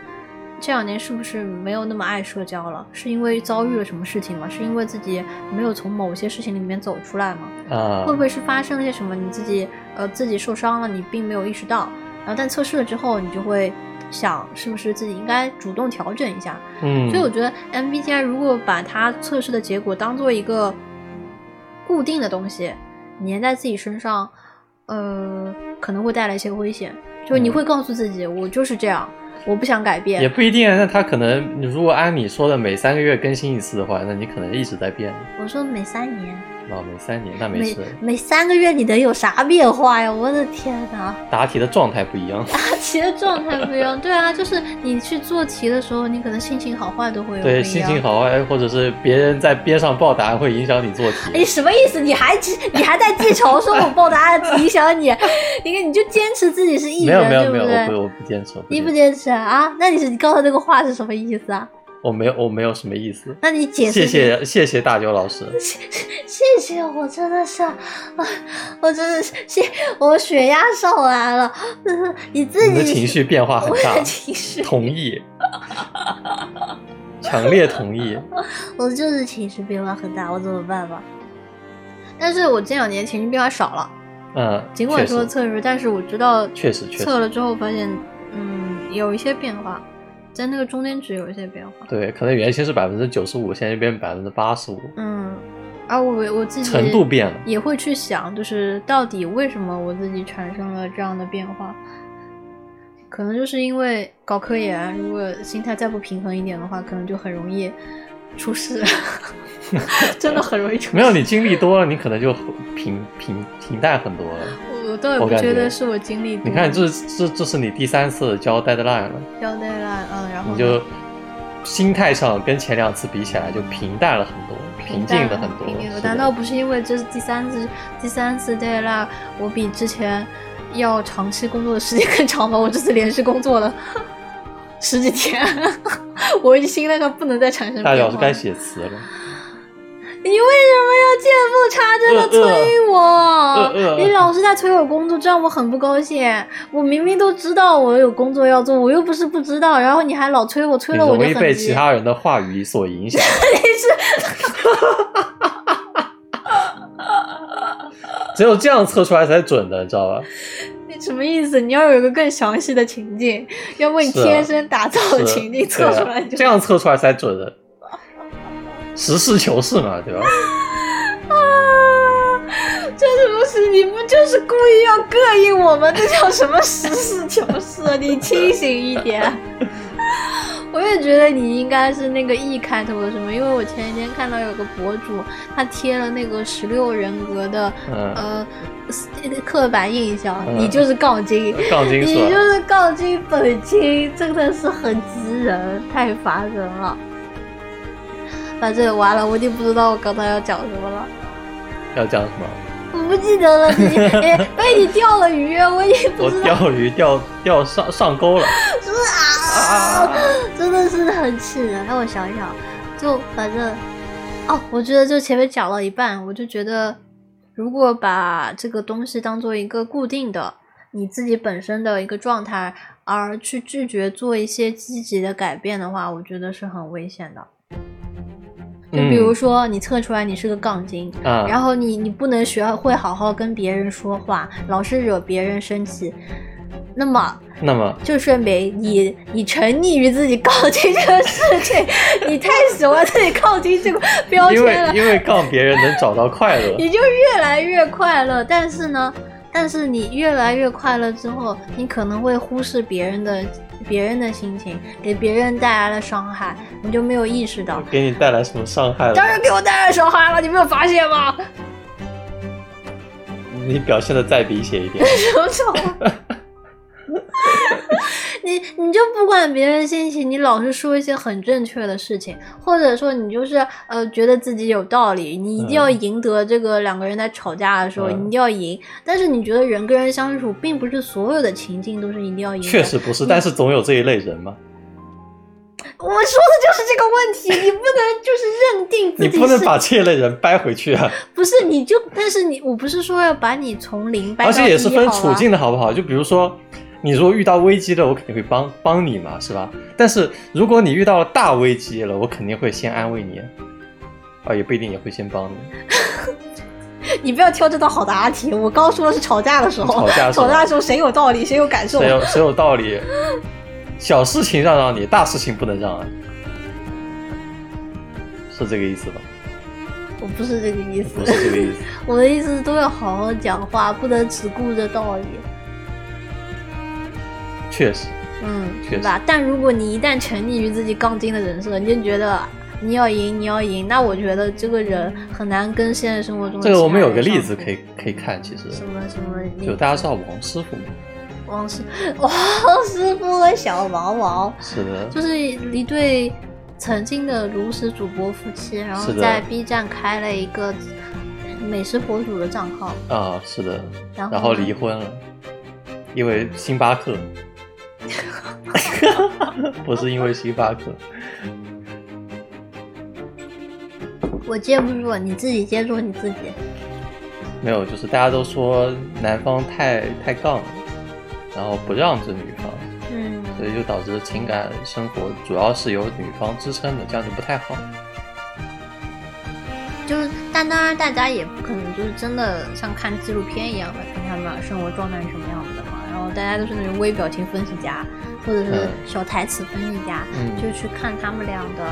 这两年是不是没有那么爱社交了？是因为遭遇了什么事情吗？是因为自己没有从某些事情里面走出来吗？啊，会不会是发生了些什么？你自己呃自己受伤了，你并没有意识到，然后但测试了之后，你就会想是不是自己应该主动调整一下。嗯，所以我觉得 MBTI 如果把它测试的结果当做一个固定的东西粘在自己身上，呃，可能会带来一些危险。就是你嗯会告诉自己，我就是这样，我不想改变也。不一定啊。那他可能，如果按你说的每三个月更新一次的话，那你可能一直在变。我说每三年，哦，每三年那没每事，每三个月，你能有啥变化呀？我的天哪！答题的状态不一样。答题的状态不一样，对啊，就是你去做题的时候，你可能心情好坏都会有对，心情好坏，或者是别人在边上报答案，会影响你做哎，题。什么意思？你还你还在记仇，说我报答案影响你？你看，你就坚持自己是艺没有人，没有没有，对不对？我不我不坚持，你不坚持坚持啊？那你是你刚才那个话是什么意思啊？我没有我没有什么意思。那你解释谢解谢谢谢大九老师。谢谢，我真的是，啊，我真的是谢，我血压上来了，嗯你自己你的情绪变化很我大的，情绪，同意，强烈同意。我就是情绪变化很大，我怎么办吧？但是我这两年情绪变化少了，嗯，尽管说测试，但是我知道确实确实测了之后发现，嗯，有一些变化，在那个中间值有一些变化。对，可能原先是百分之九十五，现在变百分之八十五，嗯，啊我我自己程度变了。也会去想，就是到底为什么我自己产生了这样的变化？可能就是因为搞科研，如果心态再不平衡一点的话，可能就很容易出事，真的很容易出事。没有你经历多了，你可能就平平平淡很多了。我倒也不觉觉得是我经历多。你看，这这这是你第三次交 deadline 了，交代了，嗯，然后你就心态上跟前两次比起来就平淡了很多，平静了很多。平静了难道不是因为这是第三次第三次 deadline，我比之前要长期工作的时间更长吗？我这次连续工作了十几天，我已经心态上不能再产生变化。大老师该写词了。你为什么要见缝插针的催我？呃呃你老是在催我工作，这让我很不高兴。我明明都知道我有工作要做，我又不是不知道，然后你还老催我，催了我就很容易被其他人的话语所影响。你是 只有这样测出来才准的，你知道吧？你什么意思？你要有一个更详细的情境，要为你天生打造的是情境测出来就这样测出来才准的。实事求是嘛，对吧？啊，这是不是你不就是故意要膈应我们？这叫什么实事求是啊？你清醒一点。我也觉得你应该是那个 E 开头的什么，因为我前几天看到有个博主，他贴了那个十六人格的、嗯呃刻板印象，嗯你就是杠精，杠精你？就是杠精本精，真的是很急人，太烦人了。反正完了，我已经不知道我刚才要讲什么了，要讲什么？我不记得了。被你钓了鱼，我已经不我知道钓鱼钓钓上上钩了 是啊，真的是很气人。让我想一想，就反正哦，我觉得就前面讲了一半，我就觉得如果把这个东西当做一个固定的你自己本身的一个状态，而去拒绝做一些积极的改变的话，我觉得是很危险的。就比如说你测出来你是个杠精，啊，然后你你不能学会好好跟别人说话，老是惹别人生气，那么那么就说明你你沉溺于自己杠精这个事情，你太喜欢自己杠精这个标因为签了，因为杠别人能找到快乐，你就越来越快乐。但是呢，但是你越来越快乐之后，你可能会忽视别人的别人的心情，给别人带来了伤害，你就没有意识到。给你带来什么伤害了？当然给我带来伤害了，你没有发现吗？你表现的再明显一点。什么种？你你就不管别人心情，你老是说一些很正确的事情，或者说你就是呃觉得自己有道理，你一定要嗯赢得这个两个人在吵架的时候，嗯你一定要赢。但是你觉得人跟人相处，并不是所有的情境都是一定要赢。确实不是，但是总有这一类人嘛。我说的就是这个问题，你不能就是认定自己你不能把这一类人掰回去啊！不是你就，但是你我不是说要把你从零掰到而且也是分处境的好不好？就比如说，你如果遇到危机了，我肯定会帮帮你嘛，是吧？但是如果你遇到了大危机了，我肯定会先安慰你，啊，也不一定也会先帮你。你不要挑这道好答题。我刚说的是吵架的时候，吵架的时候吵架的时候谁有道理，谁有感受谁。有谁有道理？小事情让让你，大事情不能让啊，是这个意思吧？我不是这个意思，不是这个意思。我的意思是都要好好讲话，不能只顾着道理。确实，嗯，确实。对吧？但如果你一旦沉溺于自己杠精的人设，你就觉得你要赢，你要赢，那我觉得这个人很难跟现实生活中的这个我们有个例子可以可以看，其实什么什么，就大家知道王师傅吗？王师 王师傅和小毛毛，是的，就是一对曾经的炉石主播夫妻，然后在 B 站开了一个美食博主的账号，啊，是的，然后离婚了，因为星巴克，不是因为星巴克，我接不住，你自己接住你自己。没有，就是大家都说男方太太杠，然后不让着女方，嗯，所以就导致情感生活主要是由女方支撑的，这样就不太好。就是，但当然大家也不可能就是真的像看纪录片一样的看他们俩生活状态是什么样。然后大家都是那种微表情分析家，或者是嗯小台词分析家，嗯就去看他们俩的，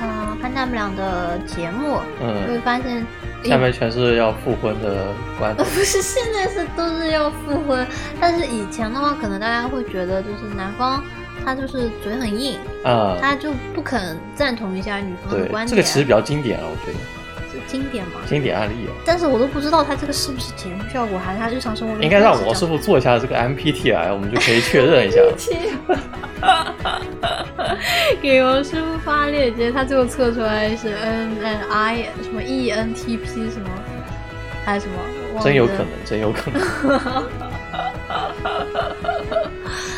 啊、看他们俩的节目，就会嗯，发现，下面全是要复婚的观呃，点。不是，现在是都是要复婚，但是以前的话，可能大家会觉得就是男方他就是嘴很硬，啊、他就不肯赞同一下女方的观，点。这个其实比较经典了，我觉得是经典嘛，经典案例啊，但是我都不知道他这个是不是节目效果，还是他日常生活中应该让王师傅做一下这个 MPTI，我们就可以确认一下。这 样给王师傅发链接，他最后测出来是 N N I 什么 E N T P 什么，还是什么？真有可能，真有可能。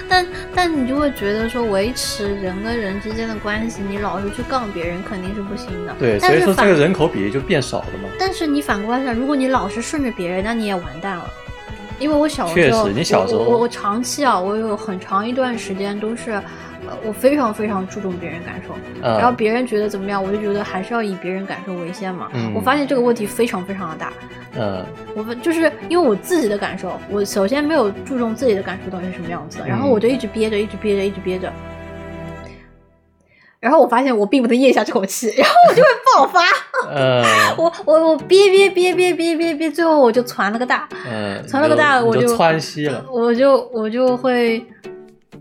但但你就会觉得说，维持人跟人之间的关系，你老是去杠别人，肯定是不行的。对，但是反所以说这个人口比例就变少了嘛。但是你反过来想，如果你老是顺着别人，那你也完蛋了。因为我小时候，确实你小时候我我我长期啊，我有很长一段时间都是，呃，我非常非常注重别人感受，嗯然后别人觉得怎么样，我就觉得还是要以别人感受为先嘛。嗯我发现这个问题非常非常的大，嗯我们就是因为我自己的感受，我首先没有注重自己的感受到底是什么样子，然后我就一直憋着，一直憋着，一直憋着。然后我发现我并不能咽下这口气，然后我就会爆发。呃我我我憋憋憋憋憋憋憋，最后我就传了个大，嗯，传了个大，我就就窜稀了，我就我就会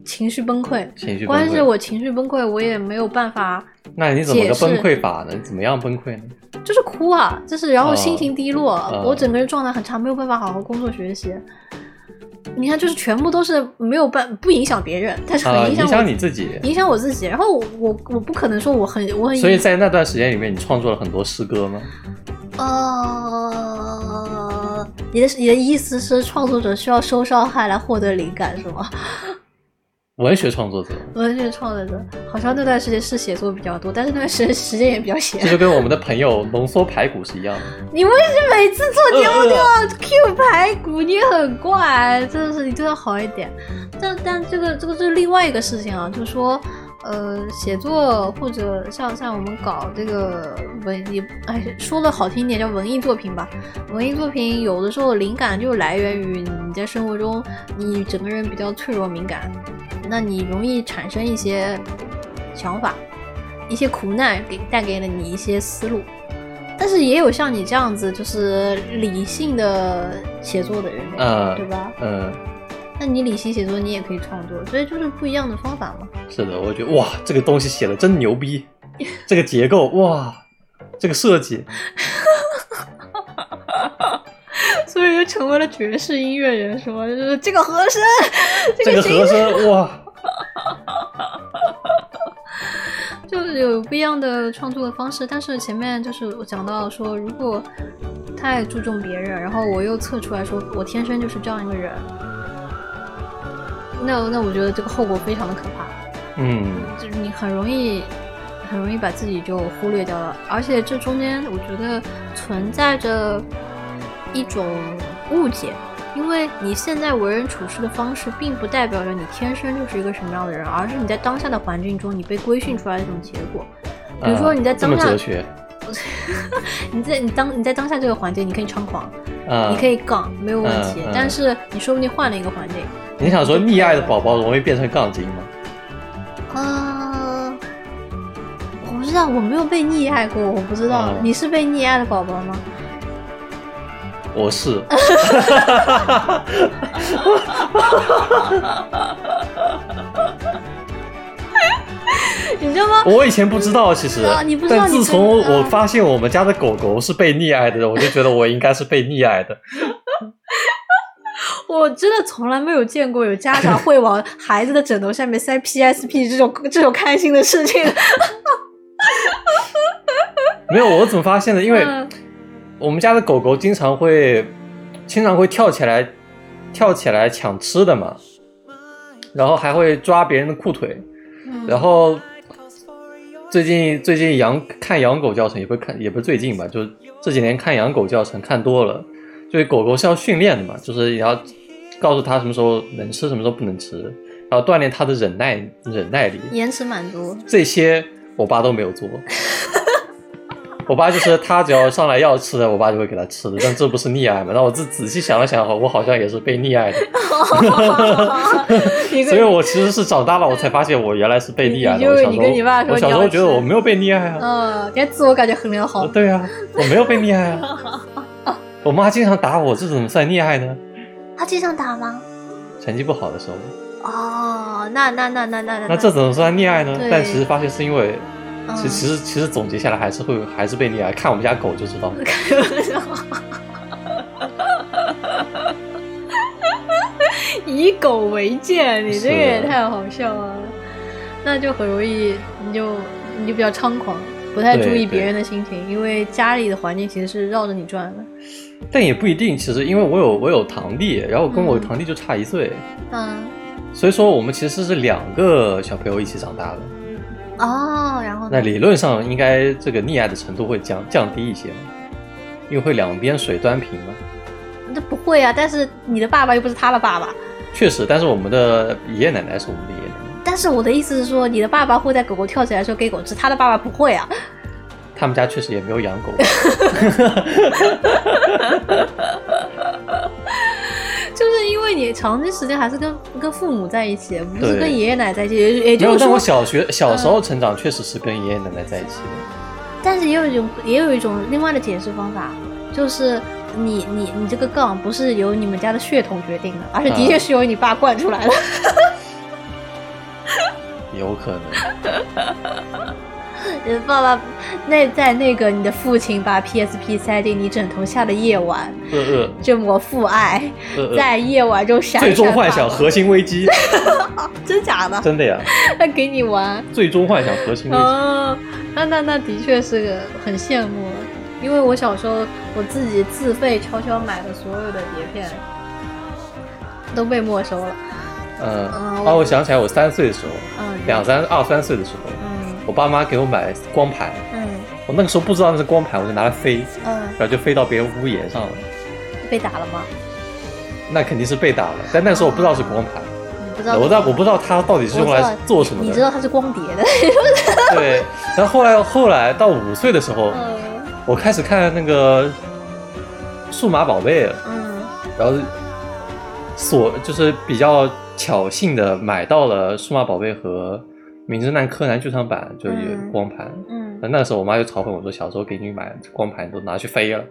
情绪崩溃。情绪崩关键是溃。我情绪崩溃，我也没有办法，那你怎么个崩溃法呢？你怎么样崩溃呢？就是哭啊，就是然后心情低落，哦我整个人状态很差，没有办法好好工作学习。你看，就是全部都是没有办不影响别人，但是很影响你自己。影响我自己。然后我我我不可能说我很我很所以在那段时间里面，你创作了很多诗歌吗？呃，你的你的意思是创作者需要受伤害来获得灵感是吗？文学创作者，文学创作者好像那段时间是写作比较多，但是那段时间时间也比较闲这。就跟我们的朋友浓缩排骨是一样的。你为什么每次做节目都呃要 Q 排骨？你很怪，真的是你对他好一点。但但这个这个是另外一个事情啊，就是说，呃，写作或者像像我们搞这个文艺，哎，说的好听一点叫文艺作品吧。文艺作品有的时候灵感就来源于你在生活中，你整个人比较脆弱敏感，那你容易产生一些想法，一些苦难给带给了你一些思路。但是也有像你这样子就是理性的写作的人，嗯对吧？嗯，那你理性写作，你也可以创作，所以就是不一样的方法嘛。是的，我觉得哇，这个东西写的真牛逼，这个结构哇，这个设计，所以就成为了爵士音乐人，是吗？就是这个和声，这个和声哇，就是有不一样的创作的方式。但是前面就是我讲到说，如果太注重别人，然后我又测出来说我天生就是这样一个人，那那我觉得这个后果非常的可怕。嗯，就是你很容易很容易把自己就忽略掉了，而且这中间我觉得存在着一种误解，因为你现在为人处事的方式，并不代表着你天生就是一个什么样的人，而是你在当下的环境中你被规训出来的一种结果。比如说你在当下，哲学，你在你当你在当下这个环境，你可以猖狂，啊，你可以杠，没有问题。但是你说不定换了一个环境，你想说溺爱的宝宝容易变成杠精吗？啊，我不知道，我没有被溺爱过，我不知道。嗯你是被溺爱的宝宝吗？我是，你知道吗？我以前不知道，其实啊你不，知道但你自从我发现我们家的狗狗是被溺爱的，我就觉得我应该是被溺爱的。我真的从来没有见过有家长会往孩子的枕头下面塞 PSP 这种这种开心的事情。没有，我怎么发现的？因为嗯我们家的狗狗经常会经常会跳起来跳起来抢吃的嘛，然后还会抓别人的裤腿，然后最近最近养看养狗教程也不是看也不是最近吧，就这几年看养狗教程看多了，就是狗狗是要训练的嘛，就是也要告诉它什么时候能吃，什么时候不能吃，然后锻炼它的忍耐忍耐力。延迟满足，这些我爸都没有做。我爸就是他只要上来要吃的，我爸就会给他吃的，但这不是溺爱嘛？那我自仔细想了想，我好像也是被溺爱的 所以我其实是长大了我才发现我原来是被溺爱的。你就我小时候，说我小时候觉得我没有被溺爱啊，嗯，你看自我感觉衡量好。对啊，我没有被溺爱啊。我妈经常打我，这怎么算溺爱呢？她经常打吗？成绩不好的时候，哦，那那那那那那这怎么算溺爱呢？但其实发现是因为，嗯其其实其实总结下来还是会还是被溺爱。看我们家狗就知道。以狗为鉴，你这个也太好笑了。那就很容易，你就你就比较猖狂，不太注意别人的心情，因为家里的环境其实是绕着你转的。但也不一定，其实因为我有我有堂弟，然后跟我嗯堂弟就差一岁，嗯，所以说我们其实是两个小朋友一起长大的。哦，然后那理论上应该这个溺爱的程度会降降低一些嘛，因为会两边水端平嘛。那不会啊，但是你的爸爸又不是他的爸爸。确实，但是我们的爷爷奶奶是我们的爷爷奶奶，但是我的意思是说，你的爸爸会在狗狗跳起来的时候给狗吃，他的爸爸不会啊。他们家确实也没有养狗。就是因为你长期时间还是跟跟父母在一起，不是跟爷爷奶奶在一起，也也就是说，但我小学小时候成长确实是跟爷爷奶奶在一起的。但是也有一种也有一种另外的解释方法，就是你你你这个杠不是由你们家的血统决定的，而是的嗯确是由你爸惯出来的。有可能，爸爸那在那个你的父亲把 PSP 塞进你枕头下的夜晚，呃呃这么父爱，在夜晚中闪闪最终幻想核心危机，真假的？真的呀，他 给你玩。最终幻想核心危机。哦，那那那的确是个很羡慕，因为我小时候我自己自费悄悄买的所有的碟片都被没收了。嗯，嗯啊，我想起来，我三岁的时候，嗯，两三二三岁的时候，嗯我爸妈给我买光盘，嗯。我那个时候不知道那是光盘，我就拿来飞，嗯，然后就飞到别人屋檐上了。被打了吗？那肯定是被打了，但那时候我不知道是光盘，不知道，我知道我不知道它到底是用来做什么的。你知道它是光碟的。对，然后后来后来到五岁的时候，嗯。我开始看那个数码宝贝了，嗯。然后所就是比较巧幸的买到了数码宝贝和名侦探柯南剧场版，就有嗯光盘。嗯，那那时候我妈就嘲讽我说，小时候给你买光盘都拿去飞了。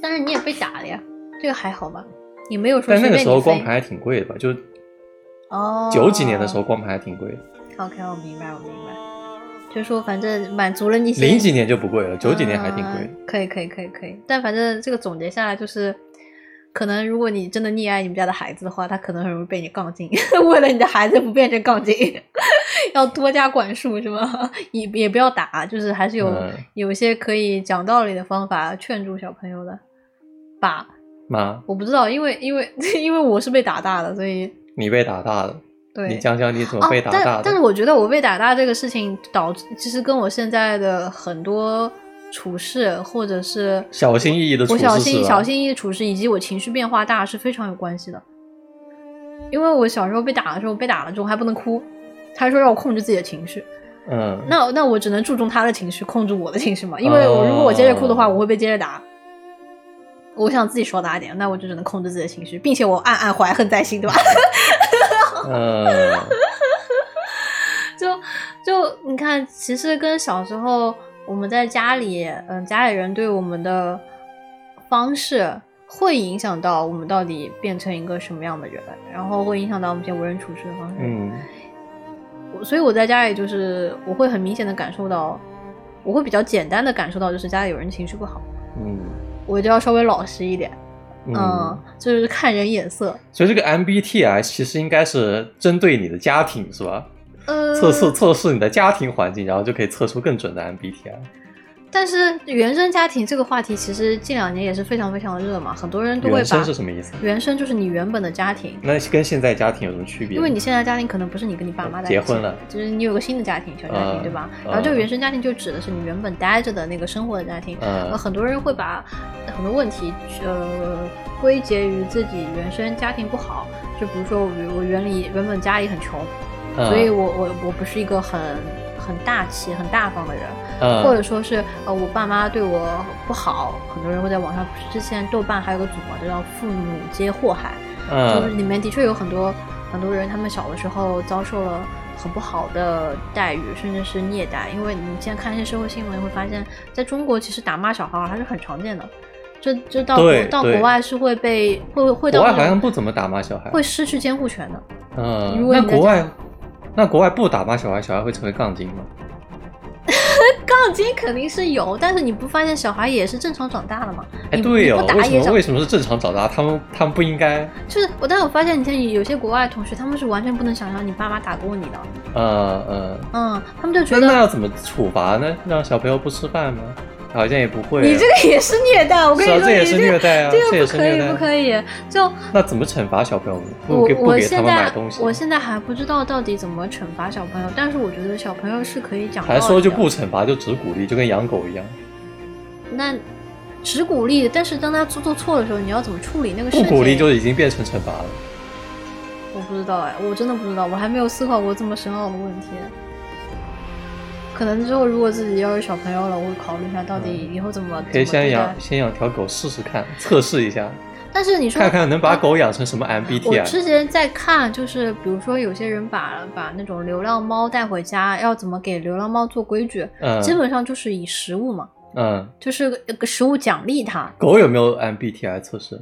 但是你也被打了呀，这个还好吧？你没有说但那个时候光盘还挺贵的吧？就哦，九几年的时候光盘还挺贵的，OK，我明白，我明白。就是说，反正满足了你零几年就不贵了，九几年还挺贵嗯。可以，可以，可以，可以。但反正这个总结下来就是，可能如果你真的溺爱你们家的孩子的话，他可能很容易被你杠精。为了你的孩子不变成杠精，要多加管束，是吗？也也不要打，就是还是有、嗯有一些可以讲道理的方法劝住小朋友的。爸，妈，我不知道，因为因为因为我是被打大的，所以你被打大了，对。你讲讲你怎么哦被打大的？但但是我觉得我被打大这个事情导致，其实跟我现在的很多处事，或者是小心翼翼的处我小心小心翼翼的处事，以及我情绪变化大是非常有关系的。因为我小时候被打的时候，被打了之后还不能哭，他说让我控制自己的情绪，嗯，那那我只能注重他的情绪，控制我的情绪嘛。因为我如果我接着哭的话，哦我会被接着打。我想自己少打点，那我就只能控制自己的情绪，并且我暗暗怀恨在心，对吧？嗯，就就你看，其实跟小时候我们在家里，嗯，家里人对我们的方式，会影响到我们到底变成一个什么样的人，然后会影响到我们一些为人处事的方式。嗯，我所以我在家里就是我会很明显的感受到，我会比较简单的感受到，就是家里有人情绪不好，嗯我就要稍微老实一点，嗯嗯，就是看人眼色。所以这个 MBTI 其实应该是针对你的家庭是吧？呃，测试测试你的家庭环境，然后就可以测出更准的 MBTI。但是原生家庭这个话题其实近两年也是非常非常的热嘛，很多人都会把原生是什么意思？原生就是你原本的家庭，那跟现在家庭有什么区别？因为你现在家庭可能不是你跟你爸妈在一起结婚了，就是你有个新的家庭，小家庭，嗯对吧？嗯然后这个原生家庭就指的是你原本待着的那个生活的家庭。很多人会把很多问题呃归结于自己原生家庭不好，就比如说我我原里原本家里很穷，嗯，所以我我我不是一个很很大气、很大方的人，嗯。或者说是呃我爸妈对我不好，很多人会在网上，之前豆瓣还有个组嘛，就叫“父母皆祸害”，就是嗯里面的确有很多很多人，他们小的时候遭受了很不好的待遇，甚至是虐待。因为你现在看一些社会新闻，会发现在中国其实打骂小孩还是很常见的，这这到国到国外是会被会会到国外好像不怎么打骂小孩。会失去监护权的。嗯，如果你在那国外家那国外不打骂小孩，小孩会成为杠精吗？杠精肯定是有，但是你不发现小孩也是正常长大的吗？哎，对哦为什么为什么是正常长大？他们他们不应该？就是我，但是我发现，你像有些国外同学，他们是完全不能想象你爸妈打过你的，嗯嗯，嗯，他们就觉得那要怎么处罚呢？让小朋友不吃饭吗？好像也不会啊。你这个也是虐待。我跟你说，这也是虐待啊这个不可以，是虐待不可以。就那怎么惩罚小朋友呢？不我我给不给他现在们买东西？我现在还不知道到底怎么惩罚小朋友，但是我觉得小朋友是可以讲。还说就不惩罚，就只鼓励，就跟养狗一样，那只鼓励，但是当他做做错的时候，你要怎么处理那个事不情？鼓励就已经变成惩罚了。我不知道哎，我真的不知道，我还没有思考过这么深奥的问题。可能之后如果自己要有小朋友了，我会考虑一下到底以后怎么。可以先养先养条狗试试看，测试一下，但是你说看看能把啊狗养成什么 MBTI 我。之前在看，就是比如说有些人把把那种流浪猫带回家，要怎么给流浪猫做规矩，嗯基本上就是以食物嘛，嗯，就是食物奖励它。狗有没有 MBTI 测试？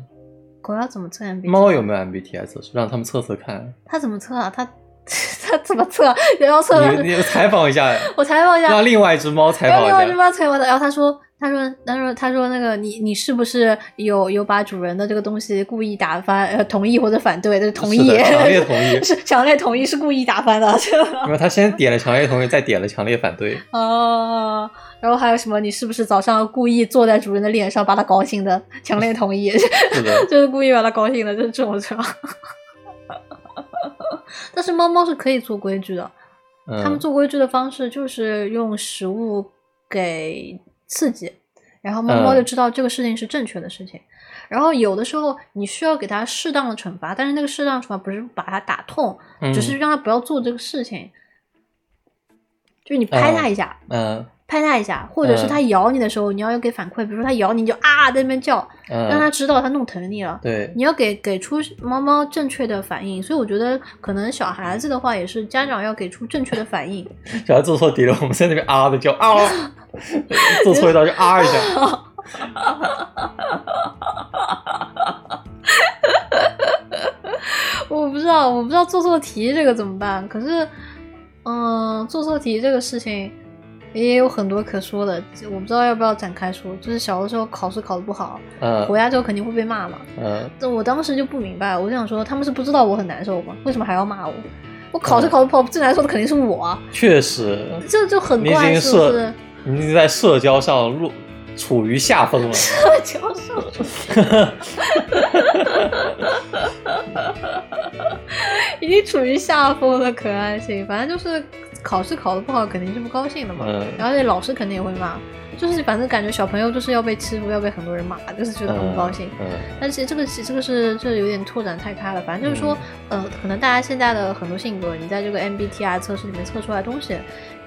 狗要怎么测 MBTI？猫有没有 MBTI 测试？让他们测测看。它怎么测啊？它 它怎么测？然后测了你你采访一下，我采访一下，让另外一只猫采访一然后另外一只下。猫采访的，然后他说，他说，他说，他说那个你你是不是有有把主人的这个东西故意打翻？呃，同意或者反对？这是同意，强烈同意是强烈同意，是故意打翻的。因为他先点了强烈同意，再点了强烈反对。哦，然后还有什么？你是不是早上故意坐在主人的脸上把他高兴的？强烈同意，是的，就是故意把他高兴的，就是这种是吧？但是猫猫是可以做规矩的，他们嗯，做规矩的方式就是用食物给刺激，然后猫猫嗯就知道这个事情是正确的事情。然后有的时候你需要给它适当的惩罚，但是那个适当的惩罚不是把它打痛，嗯只是让它不要做这个事情。就是你拍它一下，嗯拍它一下，或者是嗯它咬你的时候，你要有给反馈，比如说它咬你，你就啊在那边叫，让它嗯，知道它弄疼你了。对，你要给给出猫猫正确的反应，所以我觉得可能小孩子的话也是家长要给出正确的反应。小孩做错题了，我们在那边啊的叫啊，做错一道就啊一下。我不知道，我不知道做错题这个怎么办。可是，嗯，做错题这个事情也有很多可说的，我不知道要不要展开说。就是小的时候考试考得不好，嗯回家之后肯定会被骂嘛。嗯这我当时就不明白，我就想说，他们是不知道我很难受吗？为什么还要骂我？我考试嗯考得不好，最难受的肯定是我啊，确实，这就很怪，是不是？，你已经在社交上落处于下风了。社交上 已经处于下风了可爱性，反正就是考试考得不好，肯定是不高兴的嘛。嗯然后那老师肯定也会骂，就是反正感觉小朋友就是要被欺负，要被很多人骂，就是觉得很不高兴。嗯但其实这个其这个是这有点拓展太开了，反正就是说，呃，可能大家现在的很多性格，你在这个 MBTI 测试里面测出来的东西，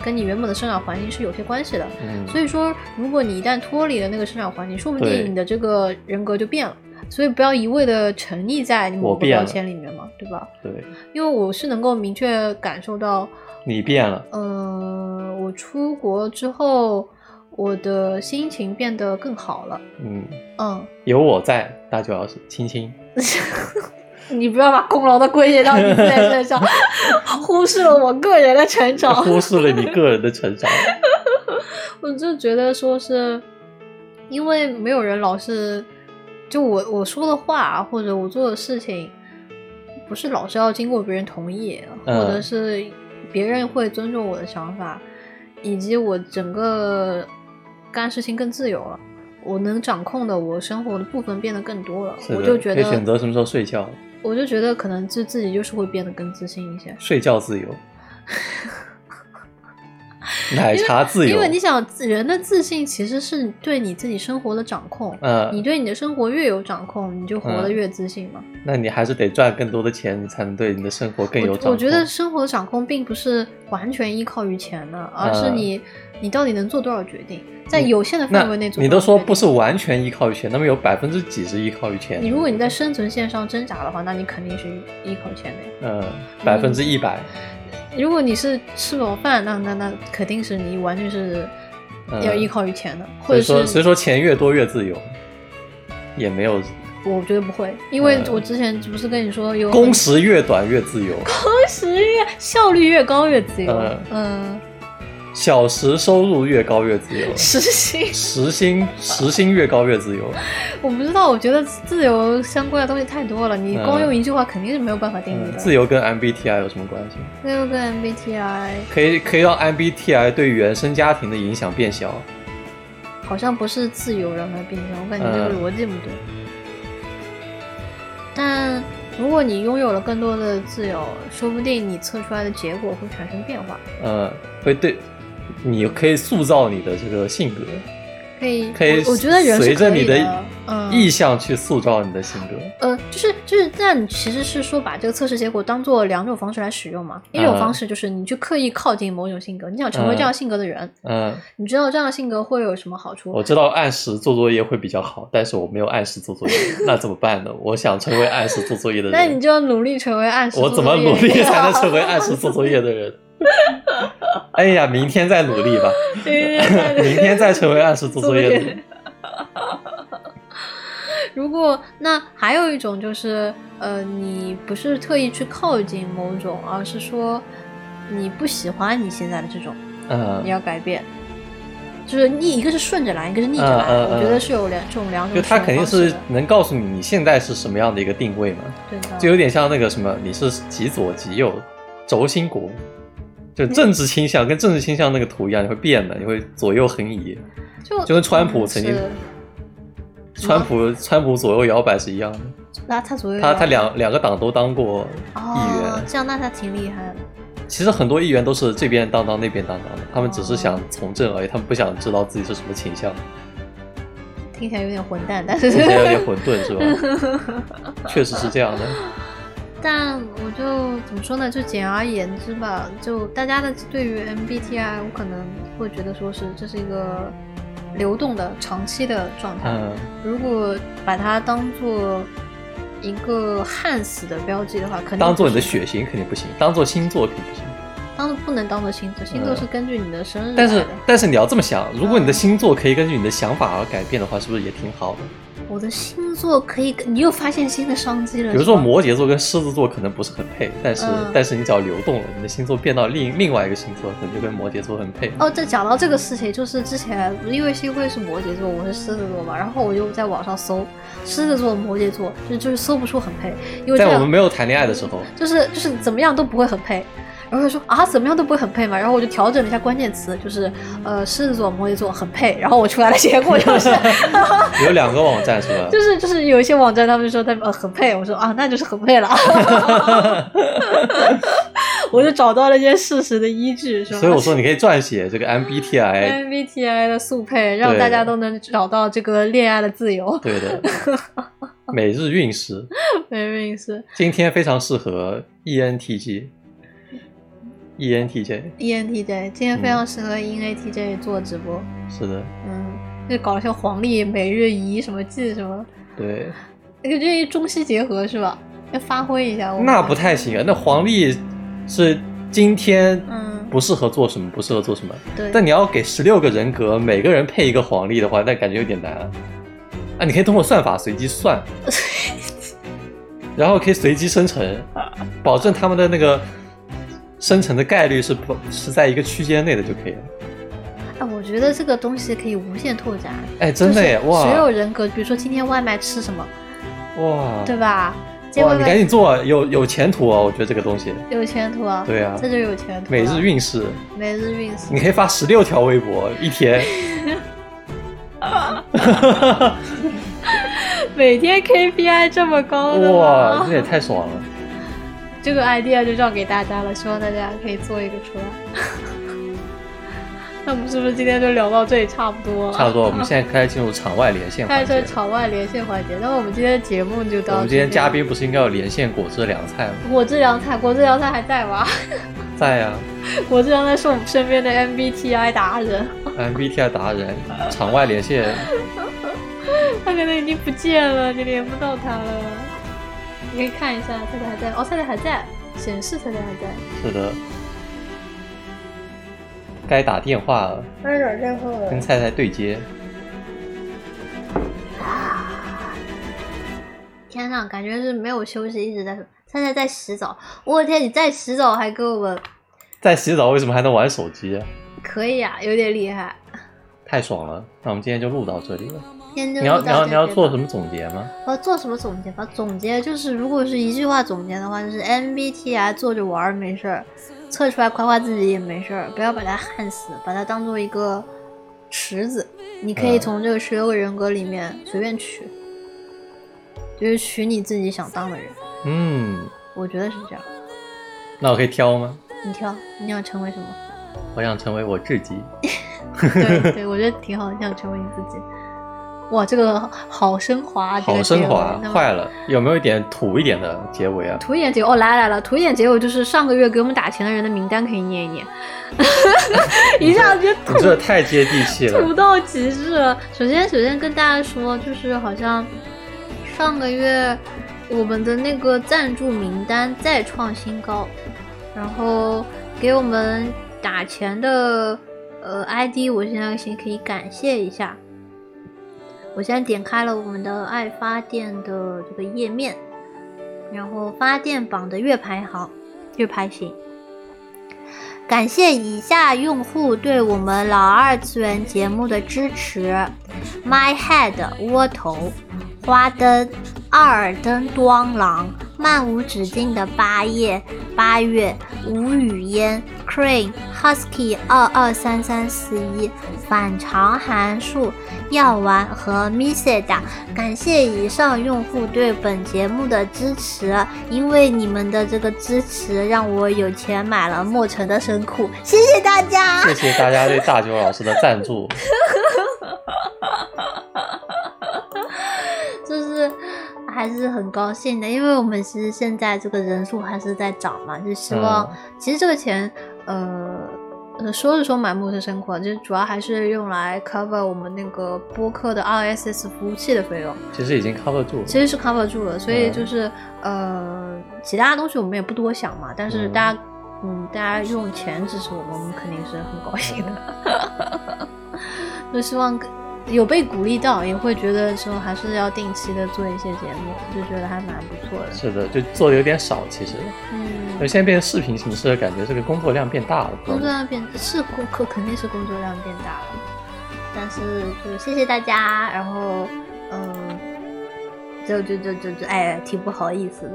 跟你原本的生长环境是有些关系的。嗯，所以说，如果你一旦脱离了那个生长环境，说不定你的这个人格就变了。所以不要一味的沉溺在某个标签里面嘛，对吧？对因为我是能够明确感受到，你变了，嗯、我出国之后，我的心情变得更好了。嗯，嗯，有我在，大舅老师亲亲。你不要把功劳都归结到你自己身上，忽视了我个人的成长。忽视了你个人的成长。我就觉得说是，因为没有人老是就我我说的话或者我做的事情，不是老是要经过别人同意，嗯或者是别人会尊重我的想法，以及我整个干事情更自由了。我能掌控的我生活的部分变得更多了，我就觉可以选，择什么时候睡觉，我就觉得可能自自己就是会变得更自信一些。睡觉自由，奶茶自由因为。你想，人的自信其实是对你自己生活的掌控。嗯你嗯，对你的生活越有掌控，你就活得嗯越自信嘛。那你还是得赚更多的钱，你才能对你的生活更有掌控。我我觉得生活的掌控并不是完全依靠于钱的，而是嗯你、你到底能做多少决定，在有限的范围内做。你都说不是，完全依靠于钱，那么有百分之几是依靠于钱？你如果你在生存线上挣扎的话，那你肯定是依靠钱的呀。嗯，百分之一百，如果你是吃饱饭，那那那肯定是你完全是嗯要依靠于钱的，或者说，是所以说钱越多越自由，也没有我觉得不会，因为嗯我之前不是跟你说有工时越短越自由，工时越效率越高越自由，嗯嗯，小时收入越高越自由，时薪。时薪时薪越高越自由。我不知道，我觉得自由相关的东西太多了，你光嗯用一句话肯定是没有办法定义嗯，的。自由跟 MBTI 有什么关系？自由跟 MBTI 可以可以让 MBTI 对原生家庭的影响变小。好像不是自由让它变小，我感觉这个嗯逻辑不对。但如果你拥有了更多的自由，说不定你测出来的结果会产生变化，嗯，会对，你可以塑造你的这个性格，可以，可以我我觉得人随着你的，嗯，意向去塑造你的性格。呃，就是就是，那你其实是说把这个测试结果当做两种方式来使用嘛？一种嗯方式就是你去刻意靠近某种性格，你想成为这样性格的人，嗯，你知道这样的性格会有什么好处？我知道按时做作业会比较好，但是我没有按时做作业，那怎么办呢？我想成为按时做作业的人，那你就要努力成为按时我怎么努力才能成为按时做作业的人？哎呀，明天再努力吧，明天再成为按时做作业的人。如果那还有一种就是，呃，你不是特意去靠近某种，而是说你不喜欢你现在的这种，嗯你，要改变。就是逆，一个是顺着来，一个是逆着来。嗯嗯嗯我觉得是有两这种两种就。他肯定是能告诉你你现在是什么样的一个定位嘛，对的，就有点像那个什么，你是极左极右轴心国，就政治倾向跟政治倾向那个图一样，你会变的，你会左右横移，就就跟川普曾经川普川普左右摇摆是一样的。那他左右他摇他两两个党都当过议哦员，，这样那他挺厉害的。其实很多议员都是这边当当那边当当的，他们只是想从政而已，他们不想知道自己是什么倾向。听起来有点混蛋，但是听起来有点混沌是吧？确实是这样的。但我就怎么说呢？就简而言之吧，就大家的对于 MBTI，我可能会觉得说是这是一个流动的、长期的状态。嗯，如果把它当做一个焊死的标记的话，肯定当做你的血型肯定不行，当做星座肯定不行。当不能当做星座，星座嗯是根据你的生日但是。但是你要这么想，如果你的嗯星座可以根据你的想法而改变的话，是不是也挺好的？我的星座可以跟，你又发现新的商机了。比如说摩羯座跟狮子座可能不是很配，但是、嗯但是你只要流动了，你的星座变到另另外一个星座，可能就跟摩羯座很配。哦，这讲到这个事情，就是之前因为幸亏是摩羯座，我是狮子座嘛，然后我就在网上搜狮子座、摩羯座，就就是搜不出很配，因为在我们没有谈恋爱的时候，就是就是怎么样都不会很配。然后他说啊，怎么样都不会很配嘛。然后我就调整了一下关键词，就是呃，狮子座、摩羯座很配。然后我出来的结果就是，有两个网站是吧？就是就是有一些网站他们说他们呃很配，我说啊，那就是很配了。我就找到了一些事实的依据，是吧？所以我说你可以撰写这个 MBTI，MBTI 的速配，让大家都能找到这个恋爱的自由。对的，每日运势，每日运势今天非常适合 E ENTJ。ENTJ ENTJ 今天非常适合 ENTJ 做直播，是的，嗯，就搞得像黄历、每日仪什么记什么，对，那个这中西结合是吧？要发挥一下。那不太行啊。那黄历是今天嗯不适合做什么，不适合做什么。对，但你要给十六个人格每个人配一个黄历的话，那感觉有点难啊。啊，你可以通过算法随机算，然后可以随机生成，保证他们的那个生成的概率是不是在一个区间内的就可以了。哎，我觉得这个东西可以无限拓展。哎，真的耶！哇所有人格，比如说今天外卖吃什么，哇对吧？结哇！果你赶紧做，有有前途啊！我觉得这个东西，有前途啊！对啊这就有前途。每日运势，每日运势你，可以发十六条微博一天。每天 KPI 这么高的哇，吗这也太爽了！这个 idea 就让给大家了，希望大家可以做一个出来。那我们是不是今天就聊到这里差不多了？差不多，我们现在开始进入场外连线开环节始。场外连线环节。那么我们今天的节目就到我们今天嘉宾不是应该有连线果汁凉菜吗？果汁凉菜，果汁凉菜还在吗？在呀、果汁凉菜是我们身边的 MBTI 达人，MBTI 达人，场外连线，他可能已经不见了，你连不到他了。你可以看一下，菜菜还在哦，菜菜还在，显示菜菜还在。是的。该打电话了，该打电话了跟菜菜对接。天呐，感觉是没有休息，一直在菜菜在洗澡。我的天，你在洗澡还给我们在洗澡为什么还能玩手机啊？可以啊，有点厉害。太爽了！那我们今天就录到这里了。你要你要你要做什么总结吗？我要做什么总结吧？总结就是，如果是一句话总结的话，就是 MBTI 坐着玩没事儿，测出来夸夸自己也没事儿，不要把它焊死，把它当做一个池子，你可以嗯从这个十六个人格里面随便取，就是取你自己想当的人。嗯，我觉得是这样。那我可以挑吗？你挑，你想成为什么？我想成为我自己。对对，我觉得挺好，你想成为你自己。哇，这个好升华，好升华，坏了，有没有一点土一点的结尾啊？土一点结尾哦，来来了，土一点结尾就是上个月给我们打钱的人的名单可以念一念，一下子就土这太接地气土了。到极致了。首先，首先跟大家说，就是好像上个月我们的那个赞助名单再创新高，然后给我们打钱的呃 ID，我现在先可以感谢一下。我现在点开了我们的爱发电的这个页面，然后发电榜的月排行，月排行。感谢以下用户对我们老二次元节目的支持：My Head 窝头、花灯、二尔灯端狼、漫无止境的八夜、八月、吴语嫣、Crane、Husky 二二三三四一、反常函数、药丸和 Miseda。感谢以上用户对本节目的支持，因为你们的这个支持，让我有钱买了莫尘的神库，谢谢大家。谢谢大家对大九老师的赞助。还是很高兴的，因为我们其实现在这个人数还是在涨嘛，就希望、嗯其实这个钱，呃。呃，说是说买陌生生活，就主要还是用来 cover 我们那个播客的 RSS 服务器的费用。其实已经 cover 住了。其实是 cover 住了，所以嗯就是、呃，其他的东西我们也不多想嘛。但是嗯大家，嗯大家用钱支持我们，我们肯定是很高兴的。就希望有被鼓励到，也会觉得说还是要定期的做一些节目，就觉得还蛮不错的。是的，就做的有点少，其实。因为嗯，现在变成视频形式了，感觉这个工作量变大了。工作量变是工可肯定是工作量变大了，但是就谢谢大家，然后嗯，就就就就就哎，挺不好意思的。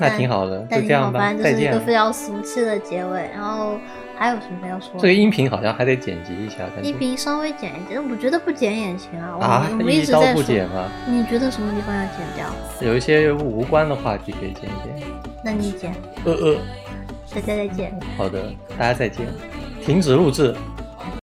那挺好的，就但挺好，这样吧反，正就是一。个非常俗气的结尾。然后还有什么要说的？这个音频好像还得剪辑一下，音频稍微剪一剪，我觉得不剪也行啊。我们啊我，们一刀直在说，不剪吗？你觉得什么地方要剪掉？有一些无关的话题可以剪一剪。那你剪。呃呃，大家再见。好的，大家再见，停止录制。